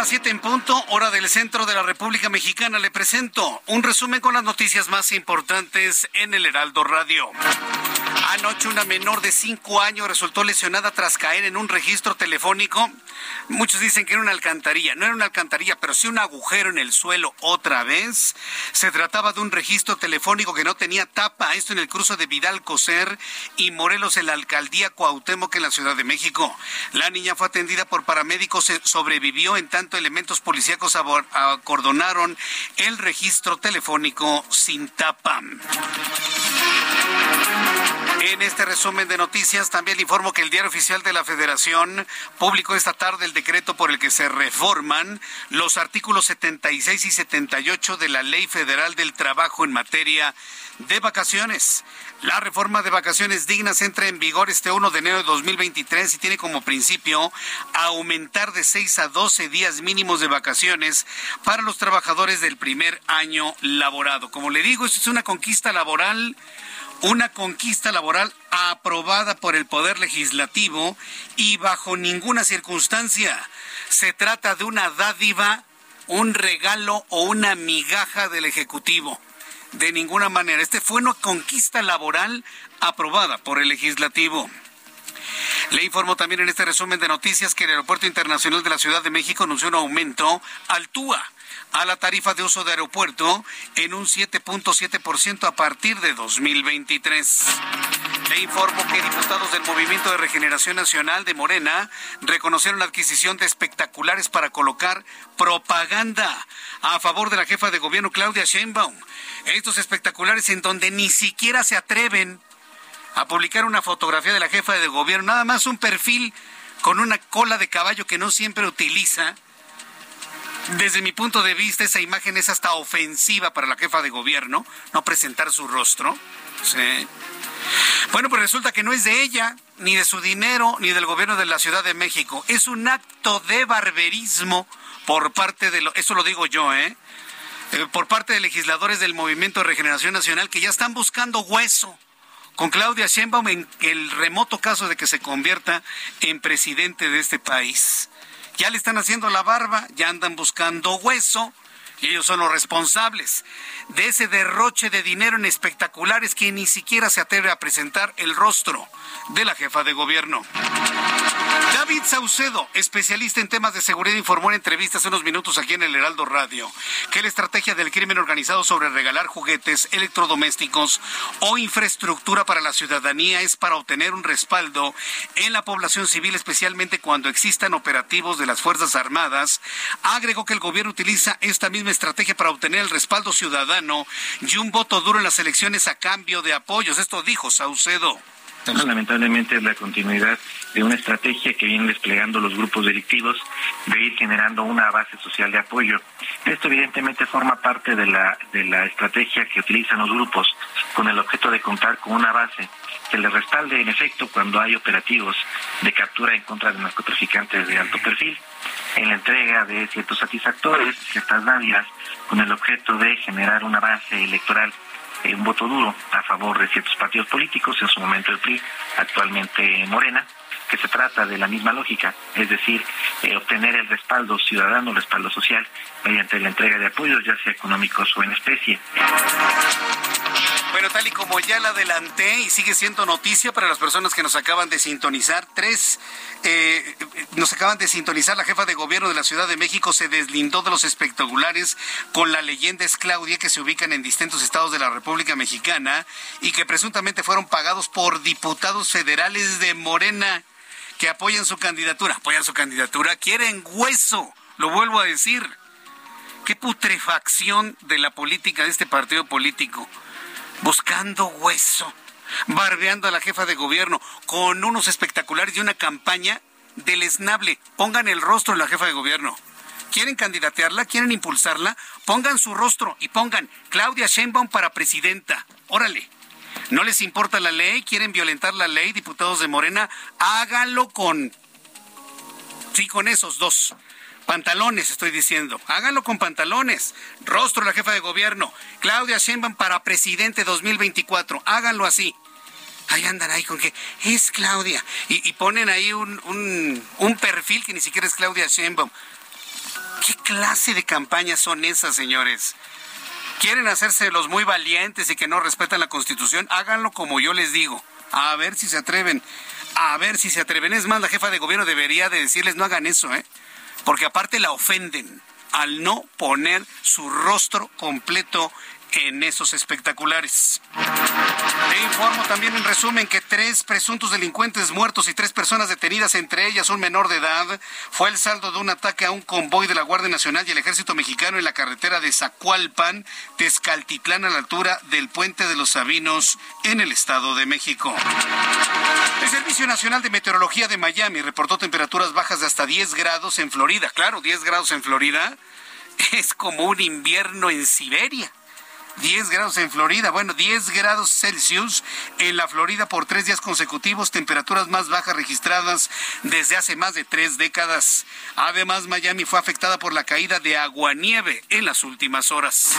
Las siete en punto, hora del centro de la República Mexicana. Le presento un resumen con las noticias más importantes en el Heraldo Radio. Anoche una menor de cinco años resultó lesionada tras caer en un registro telefónico. Muchos dicen que era una alcantarilla. No era una alcantarilla, pero sí un agujero en el suelo otra vez. Se trataba de un registro telefónico que no tenía tapa. Esto en el cruce de Vidal Coser y Morelos en la alcaldía Cuauhtémoc en la Ciudad de México. La niña fue atendida por paramédicos, sobrevivió en tanto elementos policíacos acordonaron el registro telefónico sin tapa. En este resumen de noticias también le informo que el Diario Oficial de la Federación publicó esta tarde el decreto por el que se reforman los artículos 76 y 78 de la Ley Federal del Trabajo en materia de vacaciones. La reforma de vacaciones dignas entra en vigor este 1 de enero de 2023 y tiene como principio aumentar de 6 a 12 días mínimos de vacaciones para los trabajadores del primer año laborado. Como le digo, esto es una conquista laboral una conquista laboral aprobada por el Poder Legislativo y bajo ninguna circunstancia se trata de una dádiva, un regalo o una migaja del Ejecutivo. De ninguna manera. Este fue una conquista laboral aprobada por el Legislativo. Le informo también en este resumen de noticias que el Aeropuerto Internacional de la Ciudad de México anunció un aumento al TUA a la tarifa de uso de aeropuerto en un 7.7% a partir de 2023. Le informo que diputados del Movimiento de Regeneración Nacional de Morena reconocieron la adquisición de espectaculares para colocar propaganda a favor de la jefa de gobierno Claudia Sheinbaum. Estos espectaculares en donde ni siquiera se atreven a publicar una fotografía de la jefa de gobierno, nada más un perfil con una cola de caballo que no siempre utiliza. Desde mi punto de vista, esa imagen es hasta ofensiva para la jefa de gobierno, no presentar su rostro. Bueno, pues resulta que no es de ella, ni de su dinero, ni del gobierno de la Ciudad de México. Es un acto de barberismo por parte de lo, eso lo digo yo, ¿eh? ¿eh? por parte de legisladores del Movimiento de Regeneración Nacional que ya están buscando hueso con Claudia Sheinbaum en el remoto caso de que se convierta en presidente de este país. Ya le están haciendo la barba, ya andan buscando hueso y ellos son los responsables de ese derroche de dinero en espectaculares que ni siquiera se atreve a presentar el rostro de la jefa de gobierno. David Saucedo, especialista en temas de seguridad, informó en entrevistas hace unos minutos aquí en el Heraldo Radio que la estrategia del crimen organizado sobre regalar juguetes, electrodomésticos o infraestructura para la ciudadanía es para obtener un respaldo en la población civil, especialmente cuando existan operativos de las Fuerzas Armadas. Agregó que el gobierno utiliza esta misma estrategia para obtener el respaldo ciudadano y un voto duro en las elecciones a cambio de apoyos. Esto dijo Saucedo. Lamentablemente es la continuidad de una estrategia que vienen desplegando los grupos delictivos de ir generando una base social de apoyo. Esto evidentemente forma parte de la, de la estrategia que utilizan los grupos con el objeto de contar con una base que les respalde en efecto cuando hay operativos de captura en contra de narcotraficantes de alto perfil, en la entrega de ciertos satisfactores, ciertas dádivas, con el objeto de generar una base electoral un voto duro a favor de ciertos partidos políticos, en su momento el PRI, actualmente Morena, que se trata de la misma lógica, es decir, eh, obtener el respaldo ciudadano, el respaldo social, mediante la entrega de apoyos, ya sea económicos o en especie. Bueno, tal y como ya la adelanté y sigue siendo noticia para las personas que nos acaban de sintonizar, tres, eh, nos acaban de sintonizar, la jefa de gobierno de la Ciudad de México se deslindó de los espectaculares con la leyenda es Claudia que se ubican en distintos estados de la República Mexicana y que presuntamente fueron pagados por diputados federales de Morena que apoyan su candidatura, apoyan su candidatura, quieren hueso, lo vuelvo a decir. Qué putrefacción de la política de este partido político buscando hueso, barbeando a la jefa de gobierno con unos espectaculares y una campaña deleznable. Pongan el rostro de la jefa de gobierno. ¿Quieren candidatearla? ¿Quieren impulsarla? Pongan su rostro y pongan Claudia Sheinbaum para presidenta. Órale. ¿No les importa la ley? ¿Quieren violentar la ley, diputados de Morena? Háganlo con... Sí, con esos dos. Pantalones, estoy diciendo. Háganlo con pantalones. Rostro la jefa de gobierno. Claudia Sheinbaum para presidente 2024. Háganlo así. Ahí andan ahí con que es Claudia. Y, ponen ahí un, un, un, perfil que ni siquiera es Claudia Sheinbaum. ¿Qué clase de campañas son esas, señores? ¿Quieren hacerse los muy valientes y que no respetan la Constitución? Háganlo como yo les digo. A ver si se atreven. A ver si se atreven. Es más, la jefa de gobierno debería de decirles no hagan eso, ¿eh? Porque aparte la ofenden al no poner su rostro completo en esos espectaculares. Le informo también en resumen que tres presuntos delincuentes muertos y tres personas detenidas, entre ellas un menor de edad, fue el saldo de un ataque a un convoy de la Guardia Nacional y el Ejército Mexicano en la carretera de Zacualpan, Tezcaltitlán, a la altura del Puente de los Sabinos, en el Estado de México. El Servicio Nacional de Meteorología de Miami reportó temperaturas bajas de hasta 10 grados en Florida. Claro, 10 grados en Florida es como un invierno en Siberia. 10 grados en Florida, bueno, 10 grados Celsius en la Florida por tres días consecutivos, temperaturas más bajas registradas desde hace más de tres décadas. Además, Miami fue afectada por la caída de aguanieve en las últimas horas.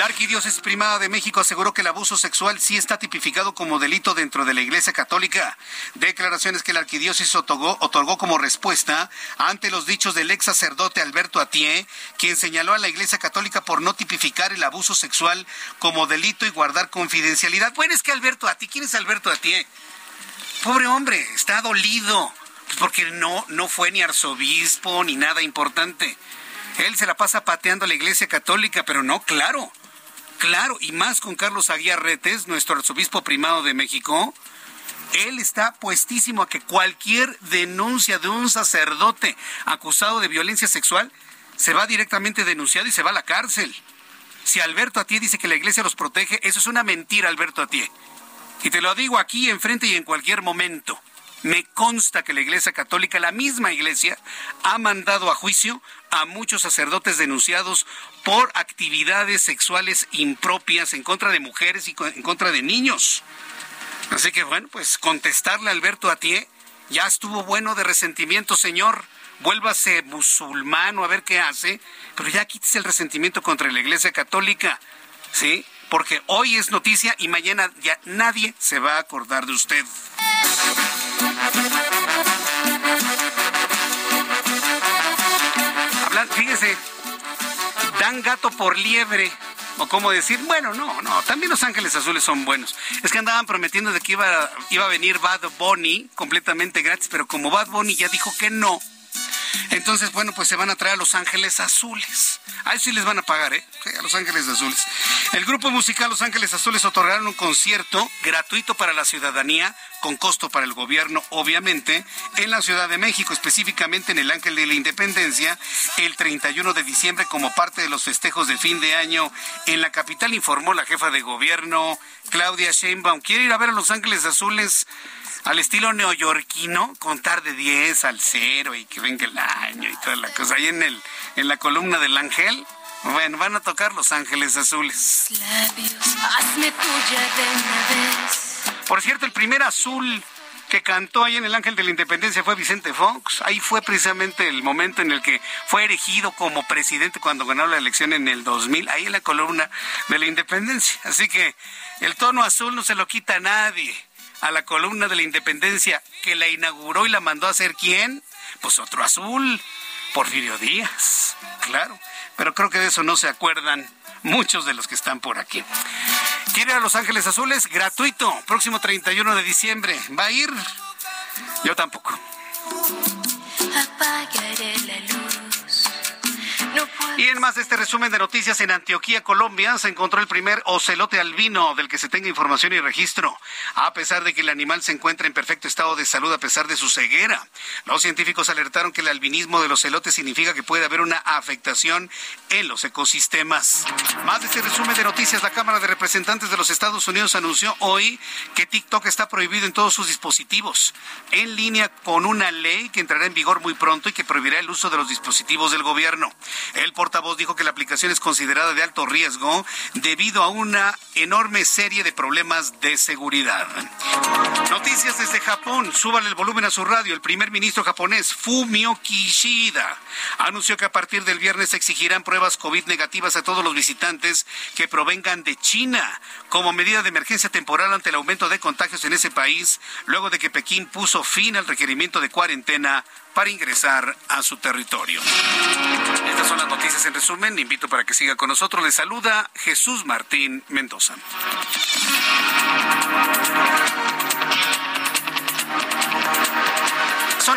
La Arquidiócesis Primada de México aseguró que el abuso sexual sí está tipificado como delito dentro de la Iglesia Católica. Declaraciones que la Arquidiócesis otorgó, como respuesta ante los dichos del ex sacerdote Alberto Atié, quien señaló a la Iglesia Católica por no tipificar el abuso sexual como delito y guardar confidencialidad. Bueno, es que Alberto Atié, ¿quién es Alberto Atié? Pobre hombre, está dolido, porque no, no fue ni arzobispo ni nada importante Él se la pasa pateando a la Iglesia Católica, pero no, claro, claro, y más con Carlos Aguiar Retes, nuestro arzobispo primado de México. Él está puestísimo a que cualquier denuncia de un sacerdote acusado de violencia sexual se va directamente denunciado y se va a la cárcel. Si Alberto Atié dice que la iglesia los protege, eso es una mentira, Alberto Atié. Y te lo digo aquí enfrente y en cualquier momento. Me consta que la Iglesia Católica, la misma Iglesia, ha mandado a juicio a muchos sacerdotes denunciados por actividades sexuales impropias en contra de mujeres y en contra de niños. Así que bueno, pues contestarle a Alberto Atié, ya estuvo bueno de resentimiento, señor. Vuélvase musulmano a ver qué hace, pero ya quítese el resentimiento contra la Iglesia Católica, ¿sí? Porque hoy es noticia y mañana ya nadie se va a acordar de usted. Hablan, fíjese, dan gato por liebre. O cómo decir, bueno, no, no, también los ángeles azules son buenos. Es que andaban prometiendo de que iba, iba a venir Bad Bunny completamente gratis, pero como Bad Bunny ya dijo que no, entonces, bueno, pues se van a traer a Los Ángeles Azules. A eso sí les van a pagar, ¿eh? a Los Ángeles Azules. El grupo musical Los Ángeles Azules otorgaron un concierto gratuito para la ciudadanía, con costo para el gobierno, obviamente, en la Ciudad de México, específicamente en el Ángel de la Independencia, el 31 de diciembre, como parte de los festejos de fin de año en la capital, informó la jefa de gobierno, Claudia Sheinbaum. ¿Quiere ir a ver a Los Ángeles Azules? al estilo neoyorquino, contar de 10 al 0 y que venga el año y toda la cosa. Ahí en, el, en la columna del ángel, bueno, van a tocar Los Ángeles Azules. Por cierto, el primer azul que cantó ahí en el Ángel de la Independencia fue Vicente Fox. Ahí fue precisamente el momento en el que fue erigido como presidente cuando ganó la elección en el 2000, ahí en la columna de la Independencia. Así que el tono azul no se lo quita a nadie a la columna de la independencia que la inauguró y la mandó a hacer quién? Pues otro azul, Porfirio Díaz, claro. Pero creo que de eso no se acuerdan muchos de los que están por aquí. ¿Quiere a Los Ángeles Azules? Gratuito, próximo 31 de diciembre. ¿Va a ir? Yo tampoco. Apagaré la luz. Y en más de este resumen de noticias, en Antioquía, Colombia, se encontró el primer ocelote albino del que se tenga información y registro, a pesar de que el animal se encuentra en perfecto estado de salud a pesar de su ceguera. Los científicos alertaron que el albinismo del ocelote significa que puede haber una afectación en los ecosistemas. Más de este resumen de noticias, la Cámara de Representantes de los Estados Unidos anunció hoy que TikTok está prohibido en todos sus dispositivos, en línea con una ley que entrará en vigor muy pronto y que prohibirá el uso de los dispositivos del gobierno. El portavoz dijo que la aplicación es considerada de alto riesgo debido a una enorme serie de problemas de seguridad. Noticias desde Japón. Súbale el volumen a su radio. El primer ministro japonés, Fumio Kishida, anunció que a partir del viernes exigirán pruebas COVID negativas a todos los visitantes que provengan de China como medida de emergencia temporal ante el aumento de contagios en ese país, luego de que Pekín puso fin al requerimiento de cuarentena para ingresar a su territorio. Estas son las noticias en resumen. Invito para que siga con nosotros. Le saluda Jesús Martín Mendoza.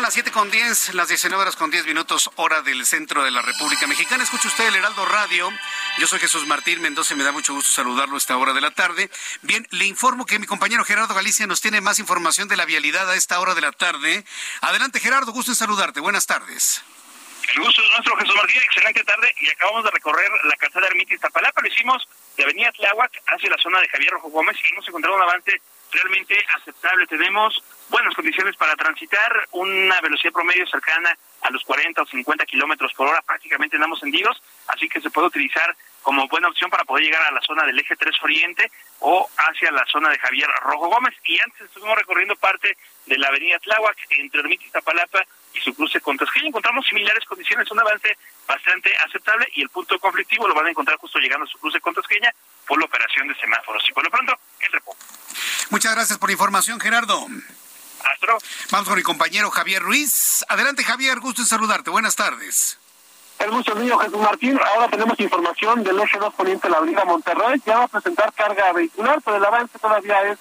Las 7 con 10, las 19 horas con 10 minutos, hora del centro de la República Mexicana. Escucha usted el Heraldo Radio. Yo soy Jesús Martín Mendoza y me da mucho gusto saludarlo a esta hora de la tarde. Bien, le informo que mi compañero Gerardo Galicia nos tiene más información de la vialidad a esta hora de la tarde. Adelante, Gerardo, gusto en saludarte. Buenas tardes. El gusto es nuestro, Jesús Martín. Excelente tarde. Y acabamos de recorrer la calzada Ermita Iztapalapa. Lo hicimos de Avenida Tláhuac hacia la zona de Javier Rojo Gómez y hemos encontrado un avance realmente aceptable. Tenemos buenas condiciones para transitar, una velocidad promedio cercana a los 40 o 50 kilómetros por hora, prácticamente andamos hendidos, así que se puede utilizar como buena opción para poder llegar a la zona del eje 3 Oriente o hacia la zona de Javier Rojo Gómez. Y antes estuvimos recorriendo parte de la avenida Tláhuac entre Ermita y Tapalapa y su cruce con Tasqueña. Encontramos similares condiciones, un avance bastante aceptable y el punto conflictivo lo van a encontrar justo llegando a su cruce con Tasqueña por la operación de semáforos. Y por lo pronto, el reposo. Muchas gracias por la información, Gerardo. Astro. Vamos con mi compañero Javier Ruiz. Adelante, Javier, gusto en saludarte. Buenas tardes. El gusto mío, Jesús Martín. Ahora tenemos información del eje 2 poniente de la avenida Monterrey. Ya va a presentar carga vehicular, pero el avance todavía es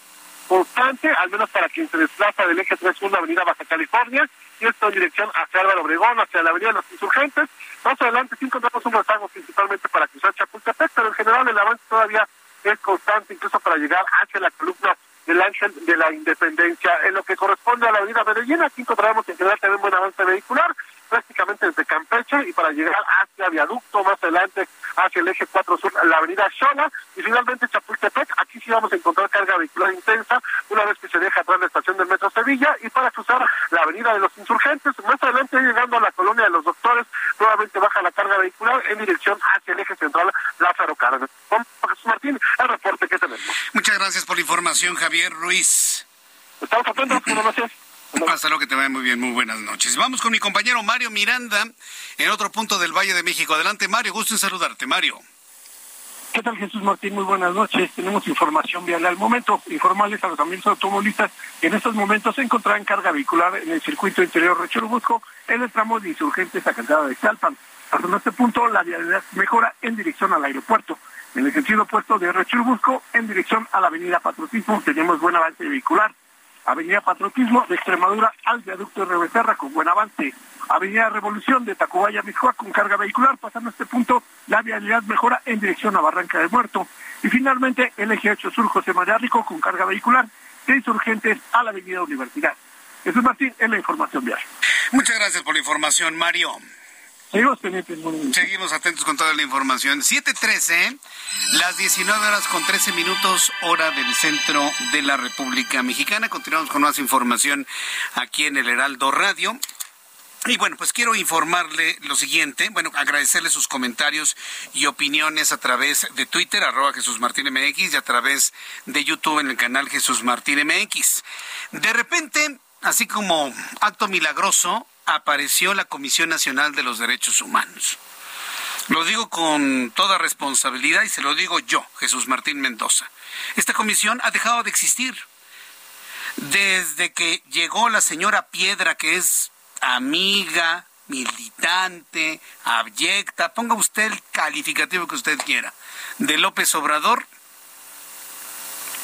constante, al menos para quien se desplaza del eje 3 1 Avenida Baja California, y esto en dirección hacia Álvaro Obregón, hacia la Avenida de los Insurgentes. Más adelante sí encontramos un rezago principalmente para cruzar Chapultepec, pero en general el avance todavía es constante, incluso para llegar hacia la columna del Ángel de la Independencia. En lo que corresponde a la Avenida Medellín, aquí encontramos en general también buen avance vehicular, prácticamente desde Campeche y para llegar hacia Viaducto, más adelante hacia el eje 4 sur, la avenida Xola y finalmente Chapultepec, aquí sí vamos a encontrar carga vehicular intensa una vez que se deja atrás la estación del Metro Sevilla y para cruzar la avenida de los Insurgentes, más adelante llegando a la colonia de los doctores, nuevamente baja la carga vehicular en dirección hacia el eje central Lázaro Cárdenas. Jesús Martín, el reporte que tenemos. Muchas gracias por la información, Javier Ruiz. Estamos atentos, noches. Hasta luego, que te vaya muy bien, muy buenas noches. Vamos con mi compañero Mario Miranda en otro punto del Valle de México. Adelante, Mario, gusto en saludarte, Mario. ¿Qué tal, Jesús Martín? Muy buenas noches. Tenemos información vial al momento. Informarles a los amigos automovilistas que en estos momentos se encontrarán carga vehicular en el circuito interior de Churubusco en el tramo de insurgentes a Cantada de Salpan. Hasta este punto, la vialidad mejora en dirección al aeropuerto. En el sentido opuesto de Rechurubusco, en dirección a la avenida Patriotismo, tenemos buen avance vehicular. Avenida Patriotismo de Extremadura al viaducto de Becerra con buen avance. Avenida Revolución de Tacubaya, Miscoa con carga vehicular. Pasando este punto, la vialidad mejora en dirección a Barranca del Muerto. Y finalmente, el eje 8 Sur José María Rico con carga vehicular de insurgentes a la Avenida Universidad. Jesús Martín, es la información vial. Muchas gracias por la información, Mario. Seguimos atentos con toda la información. 7.13, las 19 horas con 13 minutos, hora del centro de la República Mexicana. Continuamos con más información aquí en el Heraldo Radio. Y bueno, pues quiero informarle lo siguiente, bueno, agradecerle sus comentarios y opiniones a través de Twitter, arroba Jesús Martín MX, y a través de YouTube en el canal Jesús Martín MX. De repente, así como acto milagroso, apareció la Comisión Nacional de los Derechos Humanos. Lo digo con toda responsabilidad y se lo digo yo, Jesús Martín Mendoza. Esta comisión ha dejado de existir. Desde que llegó la señora Piedra, que es amiga, militante, abyecta, ponga usted el calificativo que usted quiera, de López Obrador,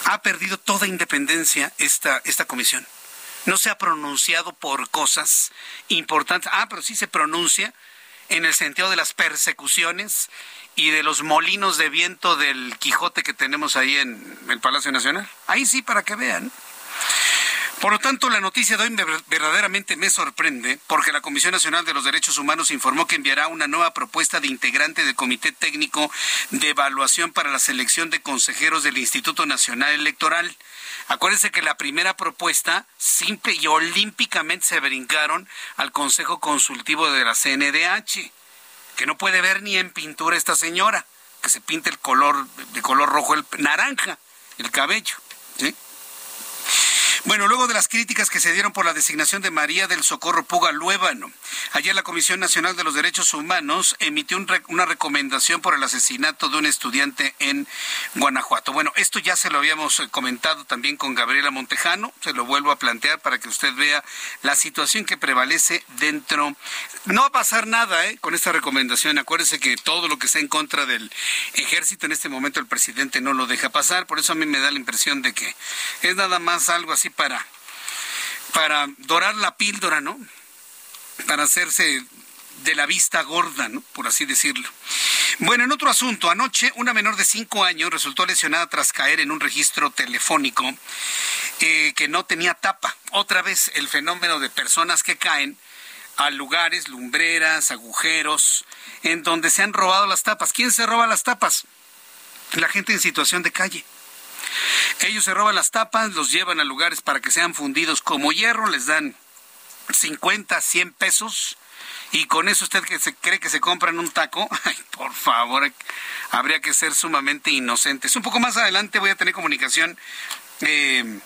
ha perdido toda independencia esta, esta comisión no se ha pronunciado por cosas importantes. Ah, pero sí se pronuncia en el sentido de las persecuciones y de los molinos de viento del Quijote que tenemos ahí en el Palacio Nacional. Ahí sí, para que vean. Por lo tanto, la noticia de hoy verdaderamente me sorprende porque la Comisión Nacional de los Derechos Humanos informó que enviará una nueva propuesta de integrante del Comité Técnico de Evaluación para la Selección de Consejeros del Instituto Nacional Electoral. Acuérdense que la primera propuesta simple y olímpicamente se brincaron al Consejo Consultivo de la CNDH, que no puede ver ni en pintura esta señora, que se pinta el color de color rojo, el naranja, el cabello. ¿sí? Bueno, luego de las críticas que se dieron por la designación de María del Socorro Puga Luébano, ayer la Comisión Nacional de los Derechos Humanos emitió una recomendación por el asesinato de un estudiante en Guanajuato. Bueno, esto ya se lo habíamos eh, comentado también con Gabriela Montejano, se lo vuelvo a plantear para que usted vea la situación que prevalece dentro. No va a pasar nada ¿eh? con esta recomendación. Acuérdese que todo lo que está en contra del ejército en este momento el presidente no lo deja pasar, por eso a mí me da la impresión de que es nada más algo así para, para dorar la píldora, ¿no? Para hacerse de la vista gorda, ¿no? Por así decirlo. Bueno, en otro asunto, anoche una menor de cinco años resultó lesionada tras caer en un registro telefónico eh, que no tenía tapa. Otra vez el fenómeno de personas que caen a lugares, lumbreras, agujeros, en donde se han robado las tapas. ¿Quién se roba las tapas? La gente en situación de calle. Ellos se roban las tapas, los llevan a lugares para que sean fundidos como hierro, les dan 50, 100 pesos y con eso usted que se cree que se compran un taco, [LAUGHS] ay, por favor, habría que ser sumamente inocentes. Un poco más adelante voy a tener comunicación eh,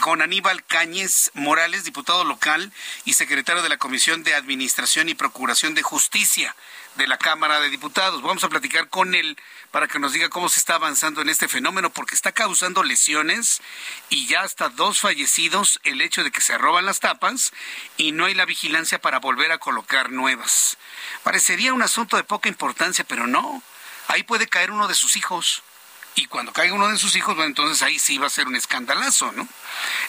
con Aníbal Cáñez Morales, diputado local y secretario de la Comisión de Administración y Procuración de Justicia de la Cámara de Diputados. Vamos a platicar con él para que nos diga cómo se está avanzando en este fenómeno, porque está causando lesiones y ya hasta dos fallecidos el hecho de que se roban las tapas y no hay la vigilancia para volver a colocar nuevas. Parecería un asunto de poca importancia, pero no. Ahí puede caer uno de sus hijos y cuando caiga uno de sus hijos, bueno, entonces ahí sí va a ser un escandalazo, ¿no?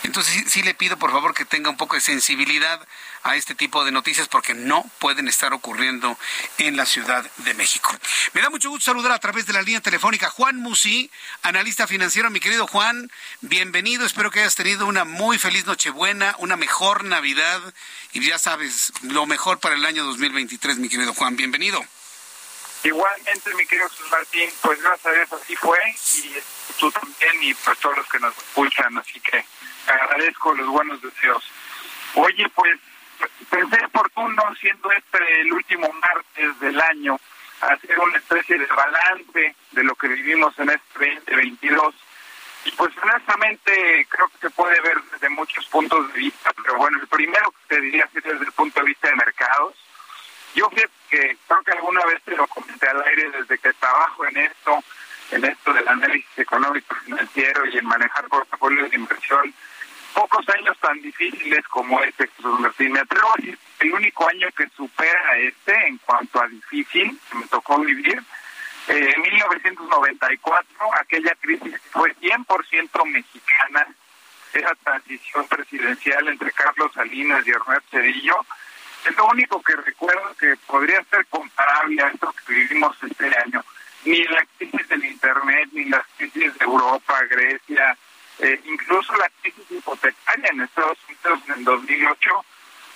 Entonces sí, sí, le pido por favor que tenga un poco de sensibilidad a este tipo de noticias porque no pueden estar ocurriendo en la Ciudad de México. Me da mucho gusto saludar a través de la línea telefónica Juan Musi, analista financiero. Mi querido Juan, bienvenido. Espero que hayas tenido una muy feliz Nochebuena, una mejor Navidad y ya sabes, lo mejor para el año 2023, mi querido Juan. Bienvenido. Igualmente, mi querido Jesús Martín, pues gracias a Dios así fue y tú también y pues todos los que nos escuchan, así que agradezco los buenos deseos. Oye, pues pensé oportuno, siendo este el último martes del año, hacer una especie de balance de lo que vivimos en este 2022. Y pues honestamente creo que se puede ver desde muchos puntos de vista, pero bueno, el primero que te diría es desde el punto de vista de mercados. Yo fíjate que creo que alguna vez te lo comenté al aire desde que trabajo en esto, en esto del análisis económico financiero y en manejar portafolios de inversión, pocos años tan difíciles como este, Jesús Martín. Me atrevo a decir el único año que supera este en cuanto a difícil que me tocó vivir. Eh, en 1994, aquella crisis fue 100% mexicana, esa transición presidencial entre Carlos Salinas y Ernesto Cedillo, es lo único que recuerdo que podría ser comparable a esto que vivimos este año. Ni la crisis del Internet, ni las crisis de Europa, Grecia, eh, incluso la crisis hipotecaria en Estados Unidos en 2008,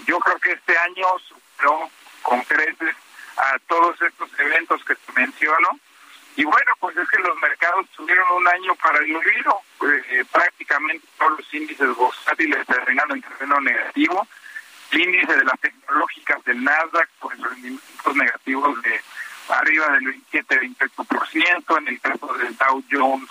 yo creo que este año superó con creces a todos estos eventos que te menciono. Y bueno, pues es que los mercados tuvieron un año para el olvido. Eh, prácticamente todos los índices bursátiles terminaron en terreno negativo índice de las tecnológicas del Nasdaq, pues rendimientos negativos de arriba del 27-28%, en el caso del Dow Jones,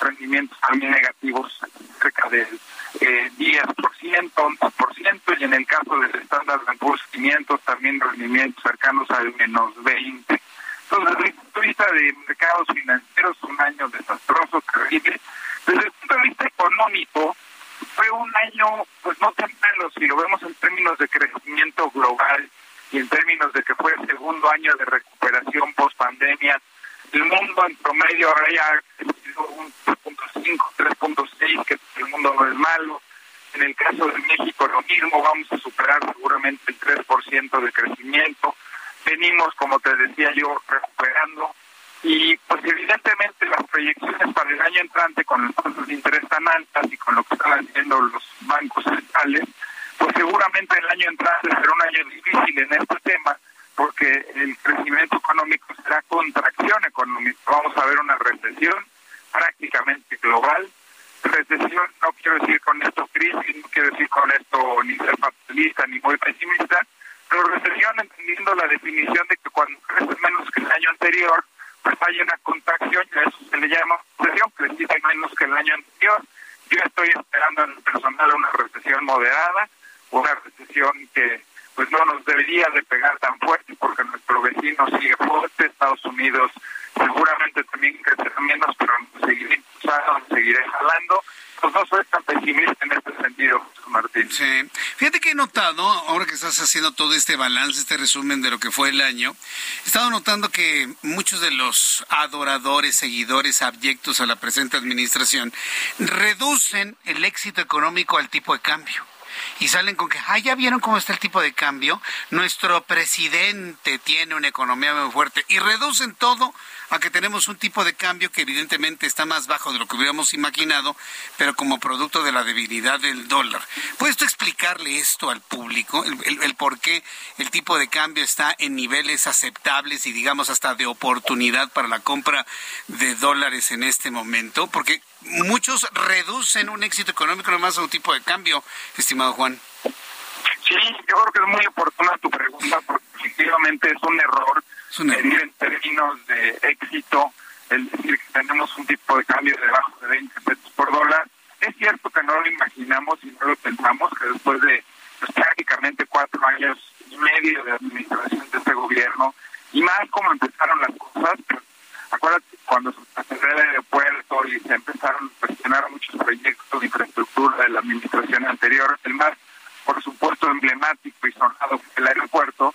rendimientos también negativos cerca del eh, 10%, 11%, y en el caso del Standard Poor's 500 también rendimientos cercanos al menos 20%. Entonces, desde el punto de vista de mercados financieros, un año desastroso, terrible. Desde el punto de vista económico, fue un año pues no tan malo si lo vemos en términos de crecimiento global y en términos de que fue el segundo año de recuperación post pandemia. El mundo en promedio ahora ya crecido un 3.5, 3.6, que el mundo no es malo. En el caso de México lo mismo, vamos a superar seguramente el 3% de crecimiento. Venimos, como te decía yo, recuperando y pues evidentemente proyecciones para el año entrante con las tasas de interés tan altas y con lo que están haciendo los bancos centrales, pues seguramente el año entrante será un año difícil en este tema porque el crecimiento económico será contracción económica. Vamos a ver una recesión prácticamente global. Recesión no quiero decir con esto crisis, no quiero decir con esto ni ser fatalista ni muy pesimista, pero recesión entendiendo la definición de que cuando crece menos que el año anterior, pues hay una contracción y a eso se le llama recesión, crecida menos que el año anterior. Yo estoy esperando en el personal una recesión moderada, una recesión que pues no nos debería de pegar tan fuerte porque nuestro vecino sigue fuerte, Estados Unidos seguramente también crecerá menos, pero seguiré impulsando, seguiré jalando pues no soy tan pesimista en este sentido, Sí. Fíjate que he notado, ahora que estás haciendo todo este balance, este resumen de lo que fue el año, he estado notando que muchos de los adoradores, seguidores abyectos a la presente administración reducen el éxito económico al tipo de cambio. Y salen con que, ah, ya vieron cómo está el tipo de cambio, nuestro presidente tiene una economía muy fuerte y reducen todo a que tenemos un tipo de cambio que evidentemente está más bajo de lo que hubiéramos imaginado, pero como producto de la debilidad del dólar. ¿Puedes tú explicarle esto al público, el, por qué el tipo de cambio está en niveles aceptables y digamos hasta de oportunidad para la compra de dólares en este momento? Porque muchos reducen un éxito económico nomás a un tipo de cambio, estimado Juan. Sí, yo creo que es muy oportuna tu pregunta porque efectivamente es un error medir en términos de éxito el decir que tenemos un tipo de cambio debajo de 20 pesos por dólar. Es cierto que no lo imaginamos y no lo pensamos, que después de pues, prácticamente cuatro años y medio de administración de este gobierno, y más como empezaron las cosas, pues, acuérdate cuando se cerró el aeropuerto y se empezaron a cuestionar muchos proyectos de infraestructura de la administración anterior, el más, por supuesto, emblemático y sonado fue el aeropuerto,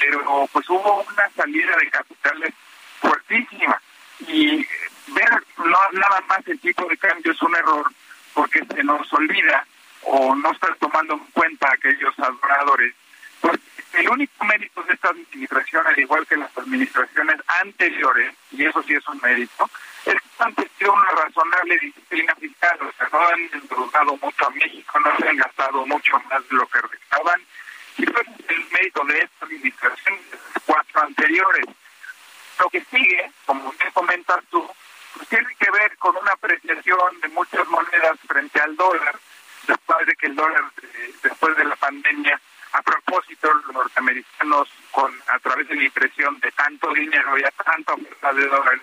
pero pues hubo una salida de capitales fuertísima. Y ver no, nada más el tipo de cambio es un error porque se nos olvida o no está tomando en cuenta a aquellos adoradores. Pues el único mérito de esta administración, al igual que las administraciones anteriores, y eso sí es un mérito, es que han tenido una razonable disciplina fiscal, o sea, no han endeudado mucho a México, no se han gastado mucho más de lo que recaudaban y fue el mérito de esta administración de cuatro anteriores. Lo que sigue, como bien comentas tú, pues tiene que ver con una apreciación de muchas monedas frente al dólar, después de que el dólar, eh, después de la pandemia, a propósito, los norteamericanos, con a través de la impresión de tanto dinero y a tanta oferta de dólares,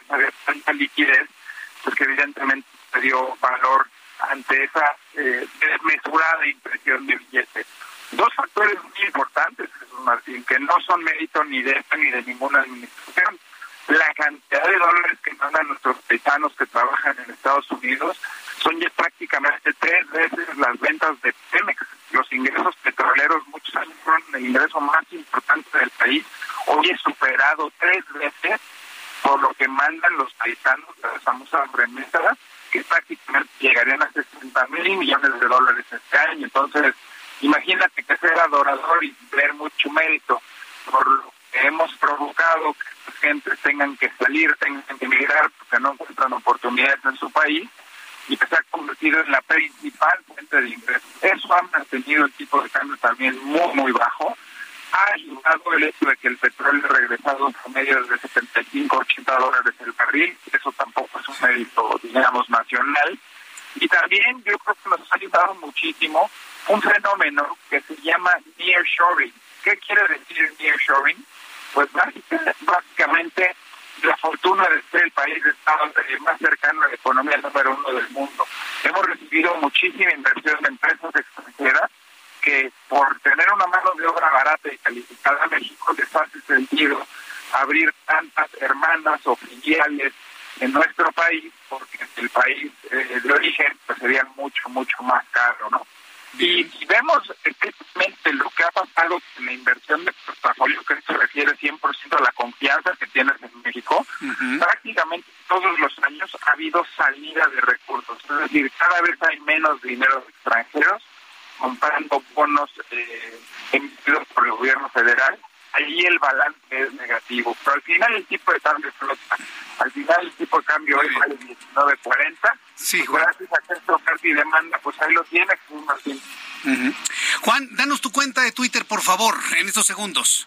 favor, en estos segundos.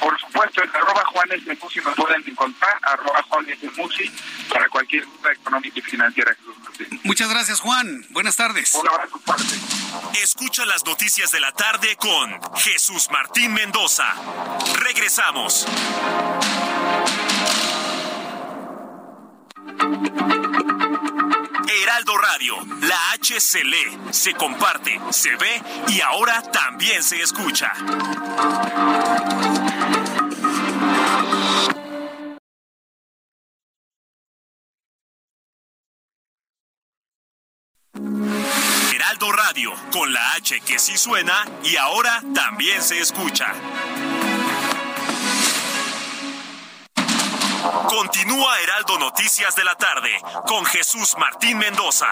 Por supuesto, en arroba Juanes de Musi me pueden encontrar, arroba Juanes de Musi, para cualquier duda económica y financiera, Jesús Martín. Muchas gracias, Juan. Buenas tardes. Un abrazo fuerte. Escucha las noticias de la tarde con Jesús Martín Mendoza. Regresamos. Se lee, se comparte, se ve y ahora también se escucha. Heraldo Radio, con la H que sí suena con Jesús Martín Mendoza.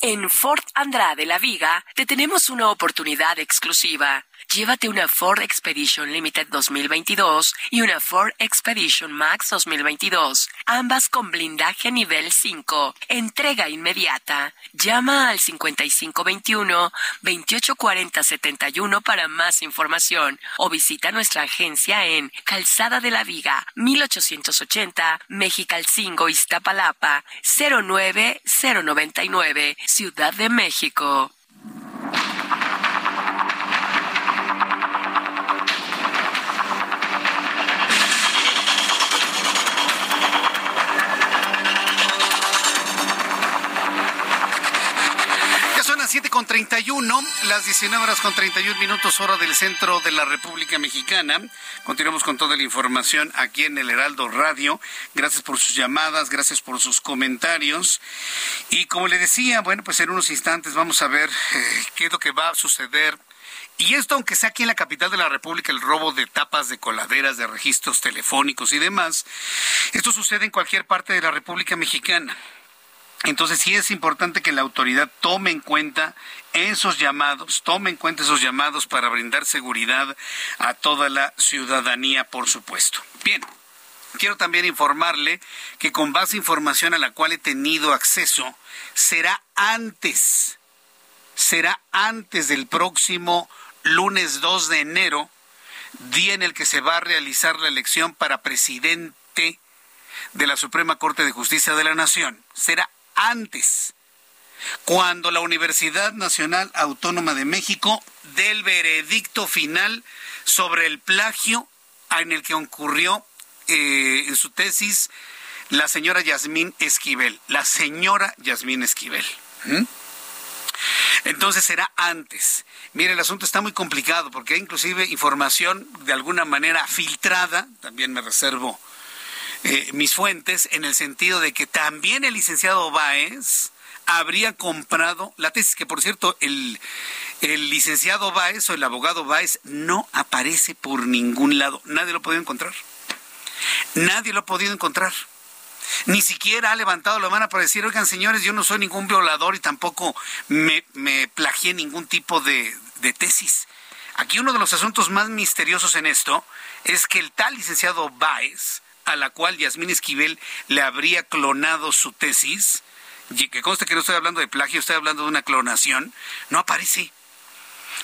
En Ford Andrade La Viga te tenemos una oportunidad exclusiva. Llévate una Ford Expedition Limited 2022 y una Ford Expedition Max 2022, ambas con blindaje nivel 5. Entrega inmediata. Llama al 5521 284071 para más información o visita nuestra agencia en Calzada de la Viga, 1880, Mexicalcingo, Iztapalapa, 09099, Ciudad de México. Siete con 31, las 19 horas con 31 minutos hora del centro de la República Mexicana. Continuamos con toda la información aquí en el Heraldo Radio. Gracias por sus llamadas, gracias por sus comentarios. Y como le decía, bueno, pues en unos instantes vamos a ver eh, qué es lo que va a suceder y esto, aunque sea aquí en la capital de la República, el robo de tapas de coladeras, de registros telefónicos y demás, esto sucede en cualquier parte de la República Mexicana. Entonces sí es importante que la autoridad tome en cuenta esos llamados, tome en cuenta esos llamados para brindar seguridad a toda la ciudadanía, por supuesto. Bien, quiero también informarle que con base a información a la cual he tenido acceso, será antes, será antes del próximo lunes 2 de enero, día en el que se va a realizar la elección para presidente de la Suprema Corte de Justicia de la Nación. Será antes, cuando la Universidad Nacional Autónoma de México dé el veredicto final sobre el plagio en el que ocurrió eh, en su tesis la señora Yasmín Esquivel, la señora Yasmín Esquivel. Entonces será antes. Mire, el asunto está muy complicado porque hay inclusive información de alguna manera filtrada, también me reservo eh, mis fuentes en el sentido de que también el licenciado Báez habría comprado la tesis, que por cierto, el, el licenciado Báez o el abogado Báez no aparece por ningún lado. Nadie lo ha podido encontrar. Nadie lo ha podido encontrar. Ni siquiera ha levantado la mano para decir, oigan señores, yo no soy ningún violador y tampoco me, me plagié ningún tipo de, de tesis. Aquí uno de los asuntos más misteriosos en esto es que el tal licenciado Báez a la cual Yasmín Esquivel le habría clonado su tesis, y que conste que no estoy hablando de plagio, estoy hablando de una clonación, no aparece.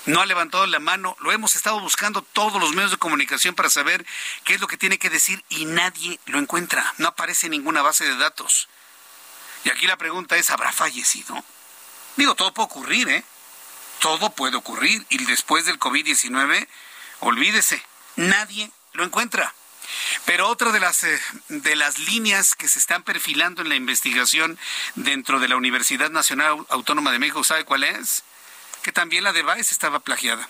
No ha levantado la mano, lo hemos estado buscando todos los medios de comunicación para saber qué es lo que tiene que decir y nadie lo encuentra, no aparece ninguna base de datos. Y aquí la pregunta es, ¿habrá fallecido? Digo, todo puede ocurrir, ¿eh? Todo puede ocurrir y después del COVID-19, olvídese, nadie lo encuentra. Pero otra de las, eh, de las líneas que se están perfilando en la investigación dentro de la Universidad Nacional Autónoma de México, ¿sabe cuál es? Que también la de Baez estaba plagiada.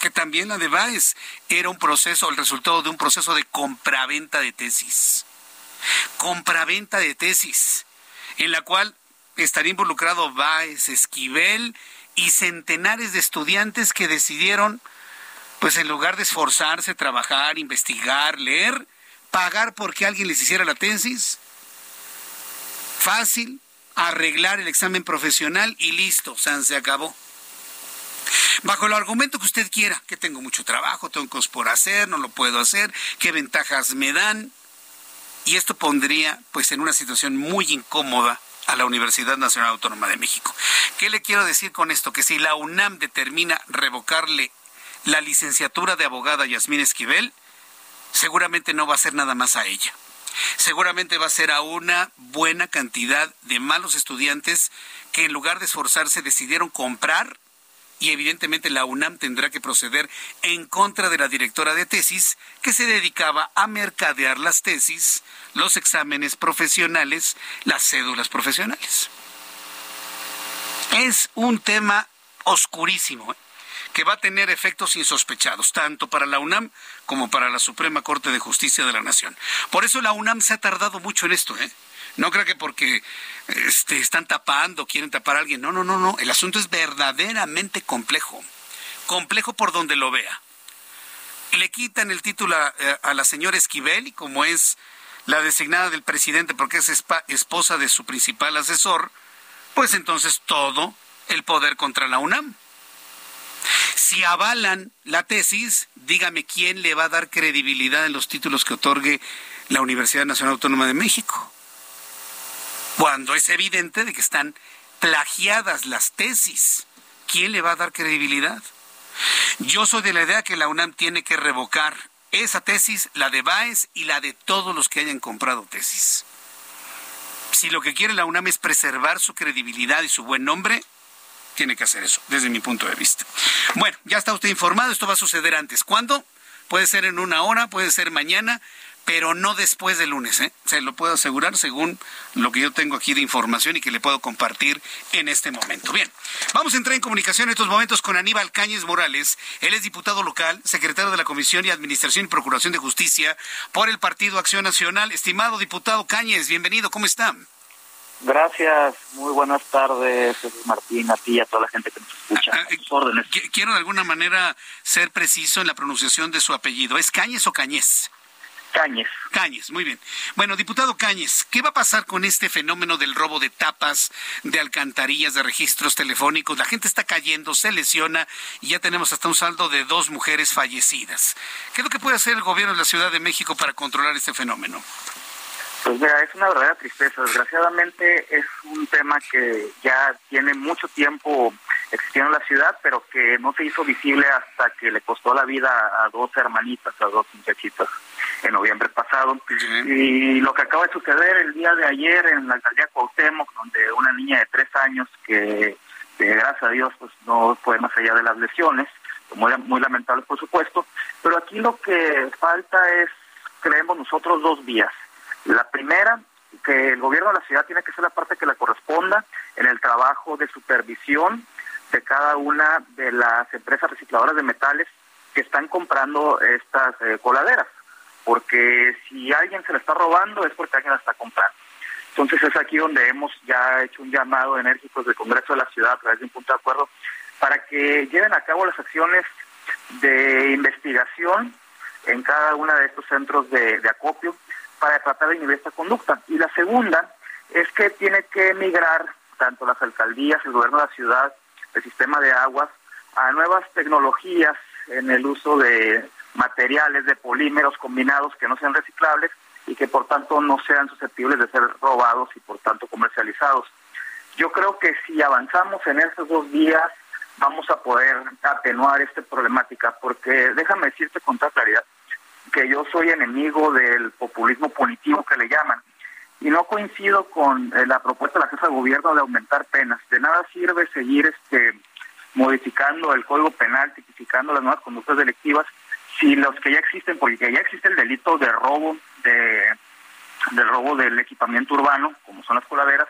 Que también la de Baez era un proceso, el resultado de un proceso de compraventa de tesis. Compraventa de tesis, en la cual estaría involucrado Baez, Esquivel y centenares de estudiantes que decidieron pues en lugar de esforzarse, trabajar, investigar, leer, pagar porque alguien les hiciera la tesis, fácil, arreglar el examen profesional y listo, se acabó. Bajo el argumento que usted quiera, que tengo mucho trabajo, tengo cosas por hacer, no lo puedo hacer, qué ventajas me dan. Y esto pondría pues en una situación muy incómoda a la Universidad Nacional Autónoma de México. ¿Qué le quiero decir con esto? Que si la UNAM determina revocarle la licenciatura de abogada Yasmín Esquivel seguramente no va a ser nada más a ella. Seguramente va a ser a una buena cantidad de malos estudiantes que en lugar de esforzarse decidieron comprar y evidentemente la UNAM tendrá que proceder en contra de la directora de tesis que se dedicaba a mercadear las tesis, los exámenes profesionales, las cédulas profesionales. Es un tema oscurísimo. ¿eh? Que va a tener efectos insospechados, tanto para la UNAM como para la Suprema Corte de Justicia de la Nación. Por eso la UNAM se ha tardado mucho en esto, ¿eh? No creo que porque este, están tapando, quieren tapar a alguien. No, no, no, no. El asunto es verdaderamente complejo. Complejo por donde lo vea. Le quitan el título a, a la señora Esquivel y como es la designada del presidente porque es esposa de su principal asesor, pues entonces todo el poder contra la UNAM. Si avalan la tesis, dígame quién le va a dar credibilidad en los títulos que otorgue la Universidad Nacional Autónoma de México. Cuando es evidente de que están plagiadas las tesis, ¿quién le va a dar credibilidad? Yo soy de la idea que la UNAM tiene que revocar esa tesis, la de Baez y la de todos los que hayan comprado tesis. Si lo que quiere la UNAM es preservar su credibilidad y su buen nombre, tiene que hacer eso, desde mi punto de vista. Bueno, ya está usted informado, esto va a suceder antes. ¿Cuándo? Puede ser en una hora, puede ser mañana, pero no después del lunes, ¿eh? Se lo puedo asegurar según lo que yo tengo aquí de información y que le puedo compartir en este momento. Bien, vamos a entrar en comunicación en estos momentos con Aníbal Cáñez Morales. Él es diputado local, secretario de la Comisión de Administración y Procuración de Justicia por el Partido Acción Nacional. Estimado diputado Cáñez, bienvenido, ¿cómo está? Gracias, muy buenas tardes, Martín, a ti y a toda la gente que nos escucha. Ah, órdenes. Quiero de alguna manera ser preciso en la pronunciación de su apellido. ¿Es Cañes o Cañez? Cañes. Cañes, muy bien. Bueno, diputado Cañes, ¿qué va a pasar con este fenómeno del robo de tapas, de alcantarillas, de registros telefónicos? La gente está cayendo, se lesiona y ya tenemos hasta un saldo de dos mujeres fallecidas. ¿Qué es lo que puede hacer el gobierno de la Ciudad de México para controlar este fenómeno? Pues mira, es una verdadera tristeza. Desgraciadamente es un tema que ya tiene mucho tiempo existiendo en la ciudad, pero que no se hizo visible hasta que le costó la vida a dos hermanitas, a dos muchachitas en noviembre pasado. Y lo que acaba de suceder el día de ayer en la alcaldía Cuauhtémoc, donde una niña de tres años que, gracias a Dios, pues no fue más allá de las lesiones, muy, muy lamentable por supuesto, pero aquí lo que falta es, creemos nosotros, dos vías. La primera, que el gobierno de la ciudad tiene que ser la parte que le corresponda en el trabajo de supervisión de cada una de las empresas recicladoras de metales que están comprando estas eh, coladeras, porque si alguien se la está robando es porque alguien la está comprando. Entonces es aquí donde hemos ya hecho un llamado enérgico del Congreso de la Ciudad a través de un punto de acuerdo para que lleven a cabo las acciones de investigación en cada uno de estos centros de acopio para tratar de inhibir esta conducta. Y la segunda es que tiene que migrar tanto las alcaldías, el gobierno de la ciudad, el sistema de aguas, a nuevas tecnologías en el uso de materiales, de polímeros combinados que no sean reciclables y que por tanto no sean susceptibles de ser robados y por tanto comercializados. Yo creo que si avanzamos en estos dos días vamos a poder atenuar esta problemática, porque déjame decirte con toda claridad que yo soy enemigo del populismo punitivo que le llaman y no coincido con eh, la propuesta de la jefa de gobierno de aumentar penas. De nada sirve seguir este modificando el código penal, tipificando las nuevas conductas delictivas, si los que ya existen, porque ya existe el delito de robo de del robo del equipamiento urbano, como son las coladeras,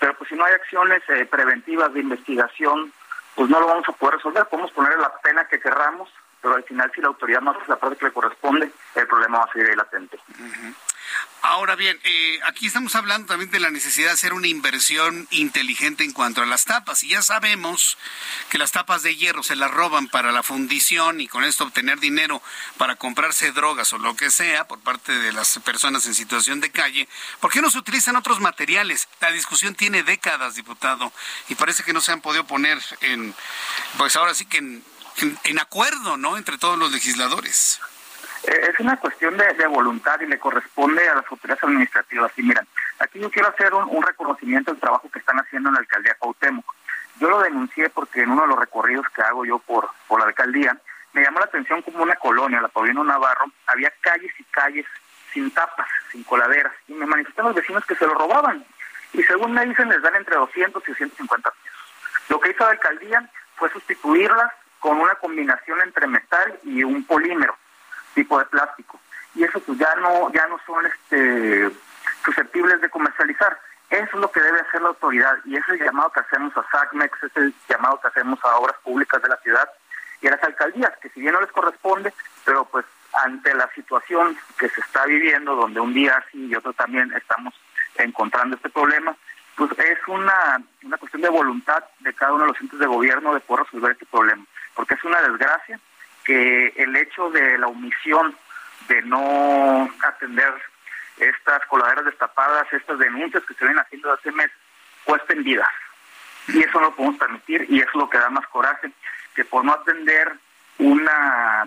pero pues si no hay acciones eh, preventivas de investigación, pues no lo vamos a poder resolver. Podemos poner la pena que querramos, pero al final si la autoridad no hace la parte que le corresponde, el problema va a seguir latente. Ahora bien, eh, aquí estamos hablando también de la necesidad de hacer una inversión inteligente en cuanto a las tapas. Y ya sabemos que las tapas de hierro se las roban para la fundición y con esto obtener dinero para comprarse drogas o lo que sea por parte de las personas en situación de calle. ¿Por qué no se utilizan otros materiales? La discusión tiene décadas, diputado, y parece que no se han podido poner en, pues ahora sí que en, en acuerdo, ¿no? Entre todos los legisladores. Eh, es una cuestión de, voluntad y le corresponde a las autoridades administrativas. Y miren, aquí yo quiero hacer un, reconocimiento del trabajo que están haciendo en la alcaldía Cuauhtémoc. Yo lo denuncié porque en uno de los recorridos que hago yo por, por la alcaldía, me llamó la atención como una colonia, la Paulino Navarro, había calles y calles sin tapas, sin coladeras, y me manifestaron los vecinos que se lo robaban. Y según me dicen, les dan entre 200 y 150 pesos. Lo que hizo la alcaldía fue sustituirlas con una combinación entre metal y un polímero tipo de plástico. Y eso pues ya no, ya no son este susceptibles de comercializar. Eso es lo que debe hacer la autoridad y es el llamado que hacemos a SACMEX, es el llamado que hacemos a obras públicas de la ciudad y a las alcaldías, que si bien no les corresponde, pero pues ante la situación que se está viviendo, donde un día sí y otro también estamos encontrando este problema, pues es una, una cuestión de voluntad de cada uno de los entes de gobierno de poder resolver este problema, una desgracia que el hecho de la omisión de no atender estas coladeras destapadas, estas denuncias que se ven haciendo hace meses, cuesten vidas. Y eso no lo podemos permitir y eso es lo que da más coraje, que por no atender una,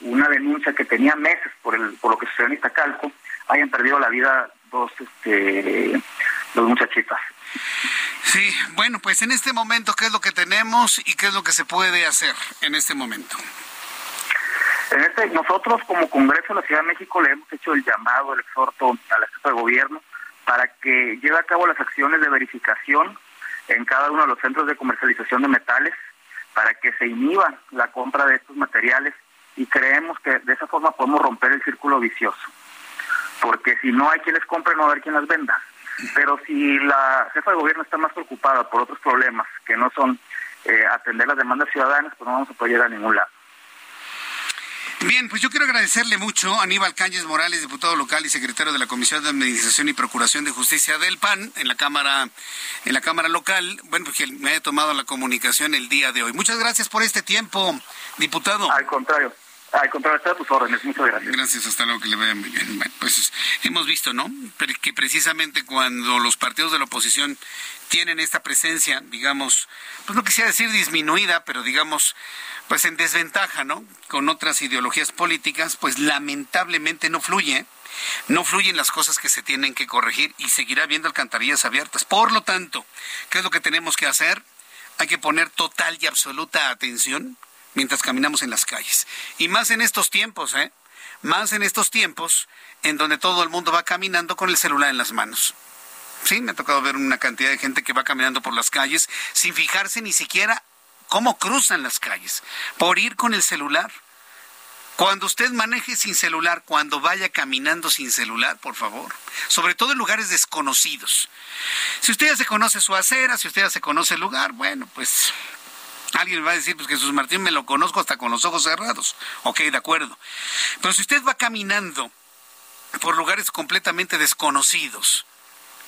una denuncia que tenía meses por, el, por lo que sucedió en Iztacalco, hayan perdido la vida dos, este, dos muchachitas. Sí, bueno, pues en este momento, ¿qué es lo que tenemos y qué es lo que se puede hacer en este momento? En este, nosotros como Congreso de la Ciudad de México le hemos hecho el llamado, el exhorto a la jefa de gobierno para que lleve a cabo las acciones de verificación en cada uno de los centros de comercialización de metales, para que se inhiba la compra de estos materiales y creemos que de esa forma podemos romper el círculo vicioso. Porque si no hay quien les compre, no va a haber quien las venda. Pero si la jefa de gobierno está más preocupada por otros problemas que no son eh, atender las demandas ciudadanas, pues no vamos a poder llegar a ningún lado. Bien, pues yo quiero agradecerle mucho a Aníbal Cáñez Morales, diputado local y secretario de la Comisión de Administración y Procuración de Justicia del PAN en la Cámara en la Cámara local, bueno, porque me haya tomado la comunicación el día de hoy. Muchas gracias por este tiempo, diputado. Al contrario. Al contrario, a tus órdenes. Muchas gracias. Gracias, hasta luego, que le vaya muy bien. Bueno, pues hemos visto, ¿no? Que precisamente cuando los partidos de la oposición tienen esta presencia, digamos, pues no quisiera decir disminuida, pero digamos, pues en desventaja, ¿no? Con otras ideologías políticas, pues lamentablemente no fluye, no fluyen las cosas que se tienen que corregir y seguirá habiendo alcantarillas abiertas. Por lo tanto, ¿qué es lo que tenemos que hacer? Hay que poner total y absoluta atención mientras caminamos en las calles. Y más en estos tiempos, ¿eh? Más en estos tiempos en donde todo el mundo va caminando con el celular en las manos. Sí, me ha tocado ver una cantidad de gente que va caminando por las calles sin fijarse ni siquiera cómo cruzan las calles, por ir con el celular. Cuando usted maneje sin celular, cuando vaya caminando sin celular, por favor, sobre todo en lugares desconocidos. Si usted ya se conoce su acera, si usted ya se conoce el lugar, bueno, pues Alguien va a decir, pues Jesús Martín me lo conozco hasta con los ojos cerrados. Ok, de acuerdo. Pero si usted va caminando por lugares completamente desconocidos,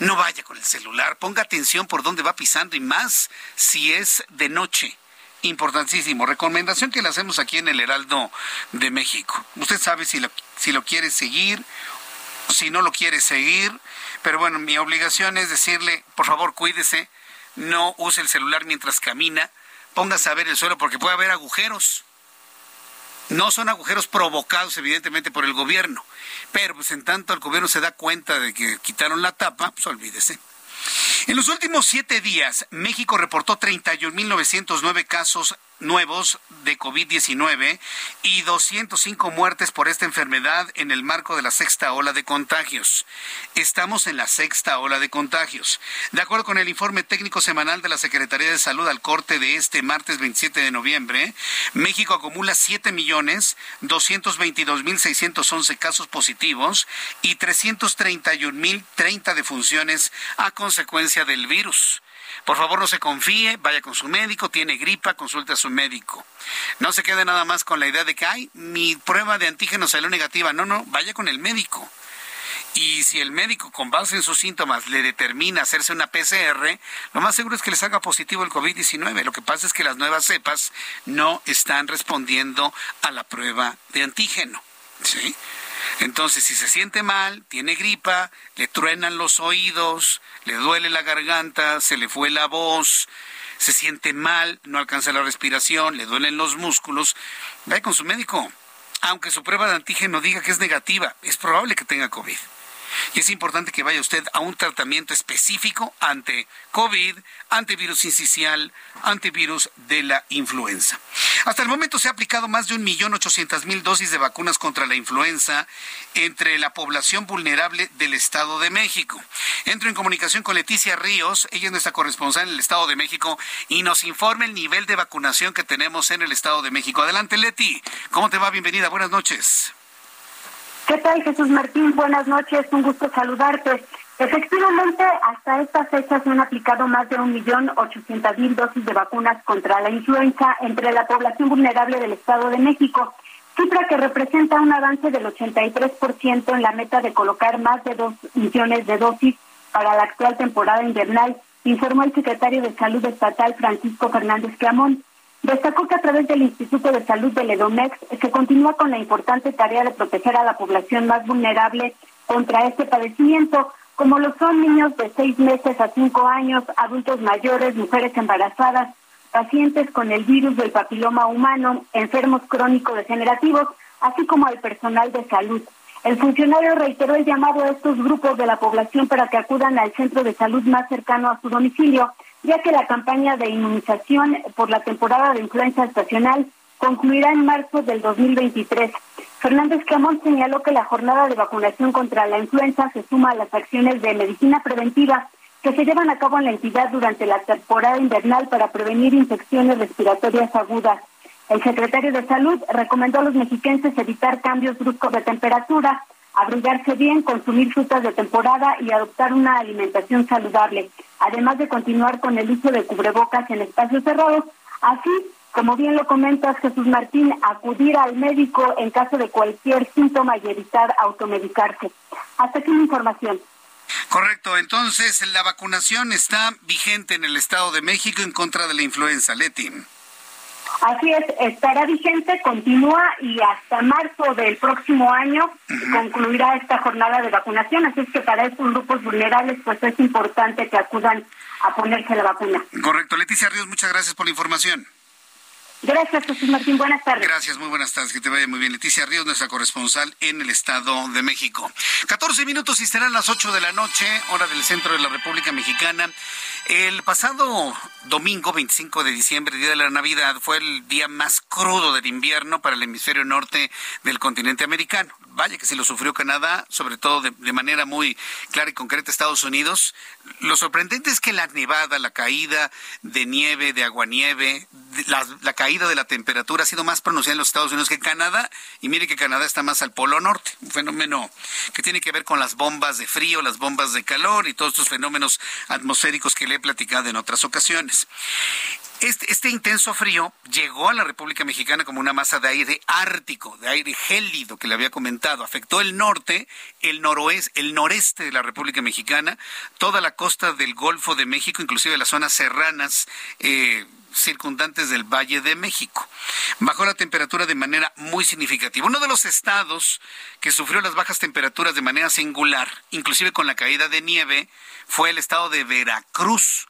no vaya con el celular, ponga atención por dónde va pisando y más si es de noche. Importantísimo. Recomendación que le hacemos aquí en el Heraldo de México. Usted sabe si lo, si lo quiere seguir, si no lo quiere seguir, pero bueno, mi obligación es decirle, por favor, cuídese, no use el celular mientras camina póngase a ver el suelo porque puede haber agujeros. No son agujeros provocados evidentemente por el gobierno, pero pues en tanto el gobierno se da cuenta de que quitaron la tapa, pues olvídese. En los últimos siete días, México reportó 31.909 casos nuevos de COVID-19 y 205 muertes por esta enfermedad en el marco de la sexta ola de contagios. Estamos en la sexta ola de contagios. De acuerdo con el informe técnico semanal de la Secretaría de Salud al corte de este martes 27 de noviembre, México acumula 7.222.611 casos positivos y 331.030 defunciones a consecuencia del virus. Por favor, no se confíe, vaya con su médico, tiene gripa, consulte a su médico. No se quede nada más con la idea de que, ay, mi prueba de antígeno salió negativa. No, no, vaya con el médico. Y si el médico, con base en sus síntomas, le determina hacerse una PCR, lo más seguro es que le salga positivo el COVID-19. Lo que pasa es que las nuevas cepas no están respondiendo a la prueba de antígeno. ¿Sí? Entonces, si se siente mal, tiene gripa, le truenan los oídos, le duele la garganta, se le fue la voz, se siente mal, no alcanza la respiración, le duelen los músculos, vaya con su médico. Aunque su prueba de antígeno diga que es negativa, es probable que tenga COVID. Y es importante que vaya usted a un tratamiento específico ante COVID, antivirus incisional, antivirus de la influenza. Hasta el momento se ha aplicado más de un millón ochocientas mil dosis de vacunas contra la influenza entre la población vulnerable del Estado de México. Entro en comunicación con Leticia Ríos, ella es nuestra corresponsal en el Estado de México y nos informa el nivel de vacunación que tenemos en el Estado de México. Adelante, Leti. ¿Cómo te va? Bienvenida. Buenas noches. ¿Qué tal, Jesús Martín? Buenas noches, un gusto saludarte. Efectivamente, hasta esta fecha se han aplicado más de un millón ochocientas mil dosis de vacunas contra la influenza entre la población vulnerable del Estado de México, cifra que representa un avance del 83% en la meta de colocar más de dos millones de dosis para la actual temporada invernal, informó el secretario de Salud Estatal Francisco Fernández Clamón. Destacó que a través del Instituto de Salud del EDOMEX se continúa con la importante tarea de proteger a la población más vulnerable contra este padecimiento, como lo son niños de seis meses a cinco años, adultos mayores, mujeres embarazadas, pacientes con el virus del papiloma humano, enfermos crónicos degenerativos, así como al personal de salud. El funcionario reiteró el llamado a estos grupos de la población para que acudan al centro de salud más cercano a su domicilio ya que la campaña de inmunización por la temporada de influenza estacional concluirá en marzo del 2023. Fernández Camón señaló que la jornada de vacunación contra la influenza se suma a las acciones de medicina preventiva que se llevan a cabo en la entidad durante la temporada invernal para prevenir infecciones respiratorias agudas. El secretario de Salud recomendó a los mexiquenses evitar cambios bruscos de temperatura, abrigarse bien, consumir frutas de temporada y adoptar una alimentación saludable, además de continuar con el uso de cubrebocas en espacios cerrados, así como bien lo comentas Jesús Martín, acudir al médico en caso de cualquier síntoma y evitar automedicarse. Hasta aquí la información. Correcto, entonces la vacunación está vigente en el Estado de México en contra de la influenza, Leti. Así es, estará vigente, continúa y hasta marzo del próximo año concluirá esta jornada de vacunación. Así es que para estos grupos vulnerables, pues es importante que acudan a ponerse la vacuna. Correcto. Leticia Ríos, muchas gracias por la información. Gracias, Jesús Martín. Buenas tardes. Gracias, muy buenas tardes. Que te vaya muy bien. Leticia Ríos, nuestra corresponsal en el Estado de México. 14 minutos y serán las 8 de la noche, hora del centro de la República Mexicana. El pasado domingo 25 de diciembre, día de la Navidad, fue el día más crudo del invierno para el hemisferio norte del continente americano. Vaya que se lo sufrió Canadá, sobre todo de, manera muy clara y concreta Estados Unidos. Lo sorprendente es que la nevada, la caída de nieve, de aguanieve, la caída de la temperatura ha sido más pronunciada en los Estados Unidos que en Canadá. Y mire que Canadá está más al polo norte, un fenómeno que tiene que ver con las bombas de frío, las bombas de calor y todos estos fenómenos atmosféricos que le he platicado en otras ocasiones. Este, este, intenso frío llegó a la República Mexicana como una masa de aire ártico, de aire gélido que le había comentado. Afectó el norte, el noroeste, el noreste de la República Mexicana, toda la costa del Golfo de México, inclusive las zonas serranas. Eh, circundantes del Valle de México. Bajó la temperatura de manera muy significativa. Uno de los estados que sufrió las bajas temperaturas de manera singular, inclusive con la caída de nieve, fue el estado de Veracruz.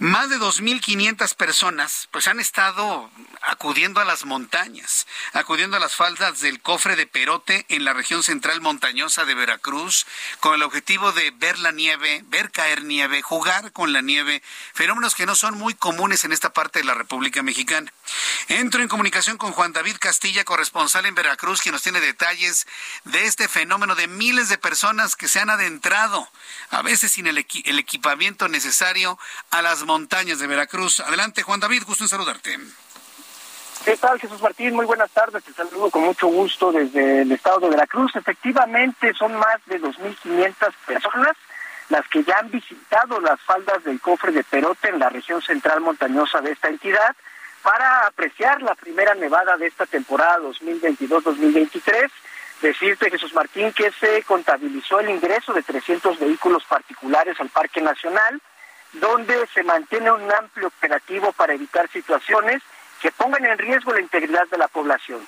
Más de 2.500 personas pues han estado acudiendo a las montañas, acudiendo a las faldas del cofre de Perote en la región central montañosa de Veracruz, con el objetivo de ver la nieve, ver caer nieve, jugar con la nieve, fenómenos que no son muy comunes en esta parte de la República Mexicana. Entro en comunicación con Juan David Castilla, corresponsal en Veracruz, quien nos tiene detalles de este fenómeno de miles de personas que se han adentrado, a veces sin el, el equipamiento necesario, a las montañas de Veracruz. Adelante, Juan David, gusto en saludarte. ¿Qué tal, Jesús Martín? Muy buenas tardes. Te saludo con mucho gusto desde el estado de Veracruz. Efectivamente, son más de 2.500 personas las que ya han visitado las faldas del cofre de Perote en la región central montañosa de esta entidad para apreciar la primera nevada de esta temporada 2022-2023. Decirte, Jesús Martín, que se contabilizó el ingreso de 300 vehículos particulares al Parque Nacional, donde se mantiene un amplio operativo para evitar situaciones que pongan en riesgo la integridad de la población.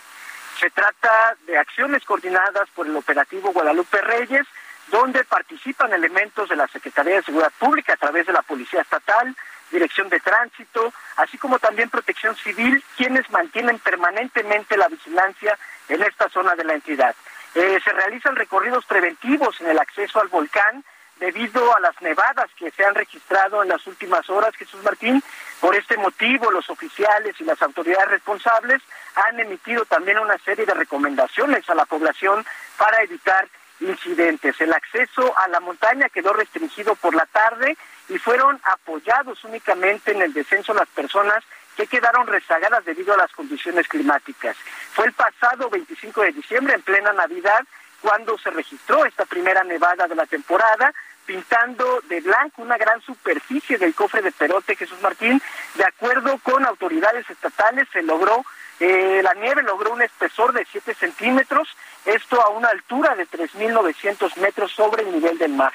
Se trata de acciones coordinadas por el operativo Guadalupe Reyes, donde participan elementos de la Secretaría de Seguridad Pública a través de la Policía Estatal, Dirección de Tránsito, así como también Protección Civil, quienes mantienen permanentemente la vigilancia en esta zona de la entidad. Eh, se realizan recorridos preventivos en el acceso al volcán debido a las nevadas que se han registrado en las últimas horas, Jesús Martín. Por este motivo, los oficiales y las autoridades responsables han emitido también una serie de recomendaciones a la población para evitar incidentes. El acceso a la montaña quedó restringido por la tarde y fueron apoyados únicamente en el descenso las personas que quedaron rezagadas debido a las condiciones climáticas. Fue el pasado 25 de diciembre, en plena Navidad, cuando se registró esta primera nevada de la temporada, pintando de blanco una gran superficie del cofre de Perote Jesús Martín. De acuerdo con autoridades estatales, se logró, eh, la nieve logró un espesor de 7 centímetros, esto a una altura de 3.900 metros sobre el nivel del mar.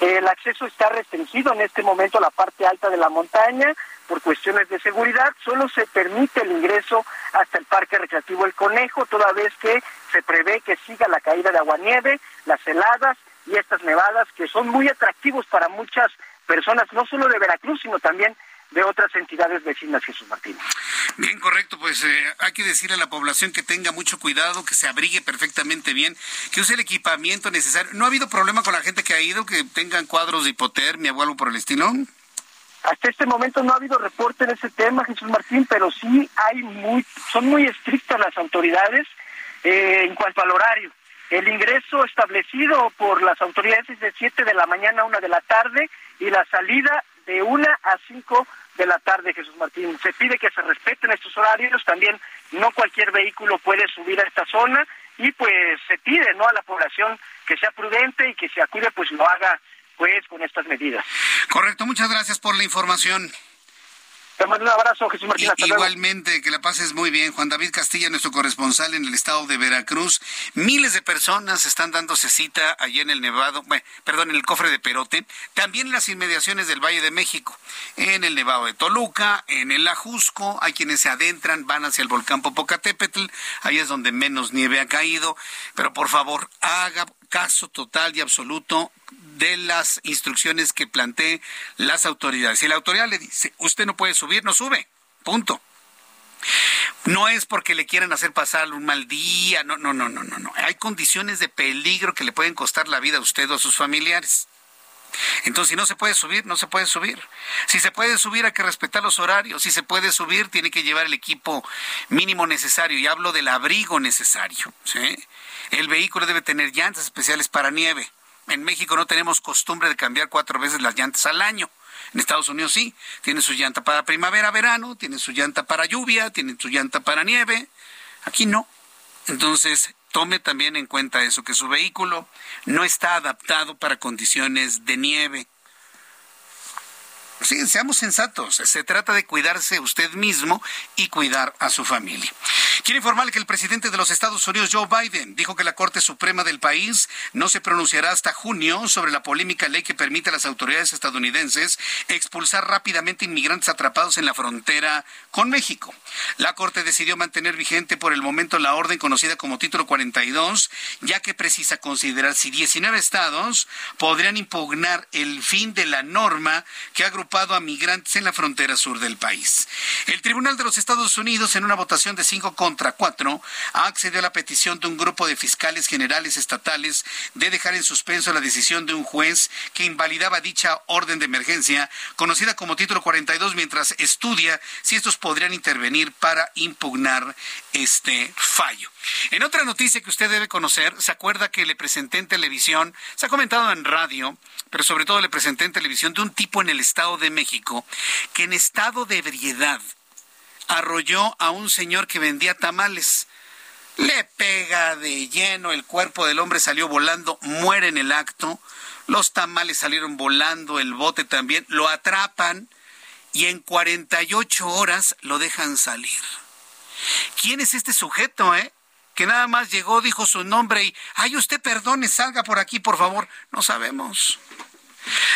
El acceso está restringido en este momento a la parte alta de la montaña por cuestiones de seguridad. Solo se permite el ingreso hasta el Parque Recreativo El Conejo, toda vez que se prevé que siga la caída de aguanieve, las heladas y estas nevadas que son muy atractivos para muchas personas, no solo de Veracruz, sino también de otras entidades vecinas, Jesús Martín. Bien, correcto, pues eh, hay que decirle a la población que tenga mucho cuidado, que se abrigue perfectamente bien, que use el equipamiento necesario. ¿No ha habido problema con la gente que ha ido, que tengan cuadros de hipotermia o algo por el estilo? Hasta este momento no ha habido reporte en ese tema, Jesús Martín, pero sí hay muy, son muy estrictas las autoridades eh, en cuanto al horario. El ingreso establecido por las autoridades es de 7 de la mañana a 1 de la tarde y la salida de 1 a 5 de la tarde, Jesús Martín. Se pide que se respeten estos horarios, también no cualquier vehículo puede subir a esta zona y pues se pide no a la población que sea prudente y que se acude pues lo haga pues con estas medidas. Correcto, muchas gracias por la información. Te mando un abrazo, Jesús Martín. igualmente, que la pases muy bien. Juan David Castilla, nuestro corresponsal en el estado de Veracruz. Miles de personas están dándose cita allí en el Nevado, bueno, perdón, en el cofre de Perote. También en las inmediaciones del Valle de México. En el Nevado de Toluca, en el Ajusco. Hay quienes se adentran, van hacia el volcán Popocatépetl. Ahí es donde menos nieve ha caído. Pero por favor, haga caso total y absoluto de las instrucciones que plantee las autoridades. Si la autoridad le dice, usted no puede subir, no sube. Punto. No es porque le quieran hacer pasar un mal día, no, no, no, no, no, no. Hay condiciones de peligro que le pueden costar la vida a usted o a sus familiares. Entonces, si no se puede subir, no se puede subir. Si se puede subir, hay que respetar los horarios. Si se puede subir, tiene que llevar el equipo mínimo necesario. Y hablo del abrigo necesario. ¿sí? El vehículo debe tener llantas especiales para nieve. En México no tenemos costumbre de cambiar cuatro veces las llantas al año. En Estados Unidos sí, tiene su llanta para primavera, verano, tiene su llanta para lluvia, tiene su llanta para nieve. Aquí no. Entonces, tome también en cuenta eso, que su vehículo no está adaptado para condiciones de nieve. Sí, seamos sensatos. Se trata de cuidarse usted mismo y cuidar a su familia. Quiero informarle que el presidente de los Estados Unidos, Joe Biden, dijo que la Corte Suprema del país no se pronunciará hasta junio sobre la polémica ley que permite a las autoridades estadounidenses expulsar rápidamente inmigrantes atrapados en la frontera con México. La Corte decidió mantener vigente por el momento la orden conocida como Título 42, ya que precisa considerar si 19 estados podrían impugnar el fin de la norma que ha a migrantes en la frontera sur del país. El Tribunal de los Estados Unidos, en una votación de cinco contra cuatro, ha accedido a la petición de un grupo de fiscales generales estatales de dejar en suspenso la decisión de un juez que invalidaba dicha orden de emergencia, conocida como Título 42, mientras estudia si estos podrían intervenir para impugnar este fallo. En otra noticia que usted debe conocer, se acuerda que le presenté en televisión, se ha comentado en radio, pero sobre todo le presenté en televisión de un tipo en el Estado de México que en estado de ebriedad arrolló a un señor que vendía tamales. Le pega de lleno, el cuerpo del hombre salió volando, muere en el acto, los tamales salieron volando, el bote también, lo atrapan y en 48 horas lo dejan salir. ¿Quién es este sujeto, eh? Que nada más llegó, dijo su nombre y, ay, usted perdone, salga por aquí, por favor. No sabemos.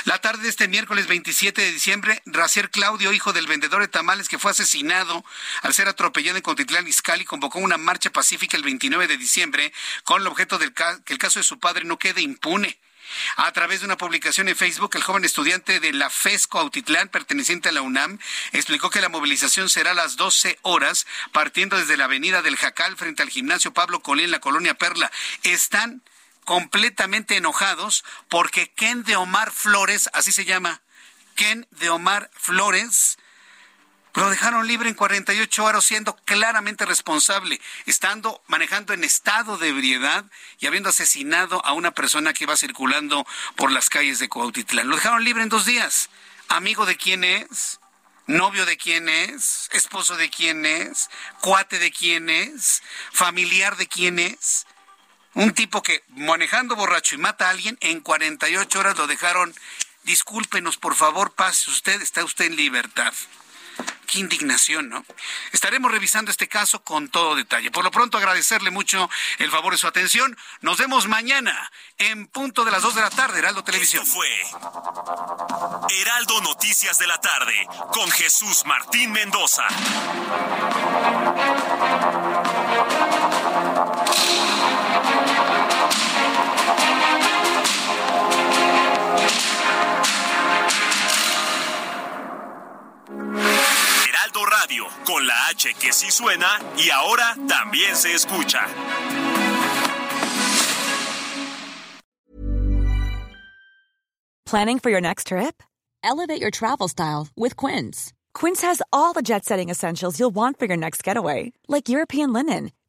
La tarde de este miércoles 27 de diciembre, Racier Claudio, hijo del vendedor de tamales que fue asesinado al ser atropellado en Contitlán, Izcalli, convocó una marcha pacífica el 29 de diciembre con el objeto de que el caso de su padre no quede impune. A través de una publicación en Facebook, el joven estudiante de la FESCO Autitlán, perteneciente a la UNAM, explicó que la movilización será a las 12 horas, partiendo desde la avenida del Jacal frente al gimnasio Pablo Colín en la colonia Perla. Están completamente enojados porque Ken de Omar Flores, así se llama, Ken de Omar Flores, lo dejaron libre en 48 horas siendo claramente responsable, estando manejando en estado de ebriedad y habiendo asesinado a una persona que iba circulando por las calles de Cuautitlán. Lo dejaron libre en dos días. ¿Amigo de quién es? ¿Novio de quién es? ¿Esposo de quién es? ¿Cuate de quién es? ¿Familiar de quién es? Un tipo que manejando borracho y mata a alguien, en 48 horas lo dejaron. Discúlpenos, por favor, pase usted, está usted en libertad. Qué indignación, ¿no? Estaremos revisando este caso con todo detalle. Por lo pronto, agradecerle mucho el favor de su atención. Nos vemos mañana en punto de las 2 de la tarde, Heraldo Televisión. Esto fue Heraldo Noticias de la tarde con Jesús Martín Mendoza. Heraldo Radio, con la H que sí suena y ahora también se escucha. Planning for your next trip? Elevate your travel style with Quince. Quince has all the jet setting essentials you'll want for your next getaway, like European linen,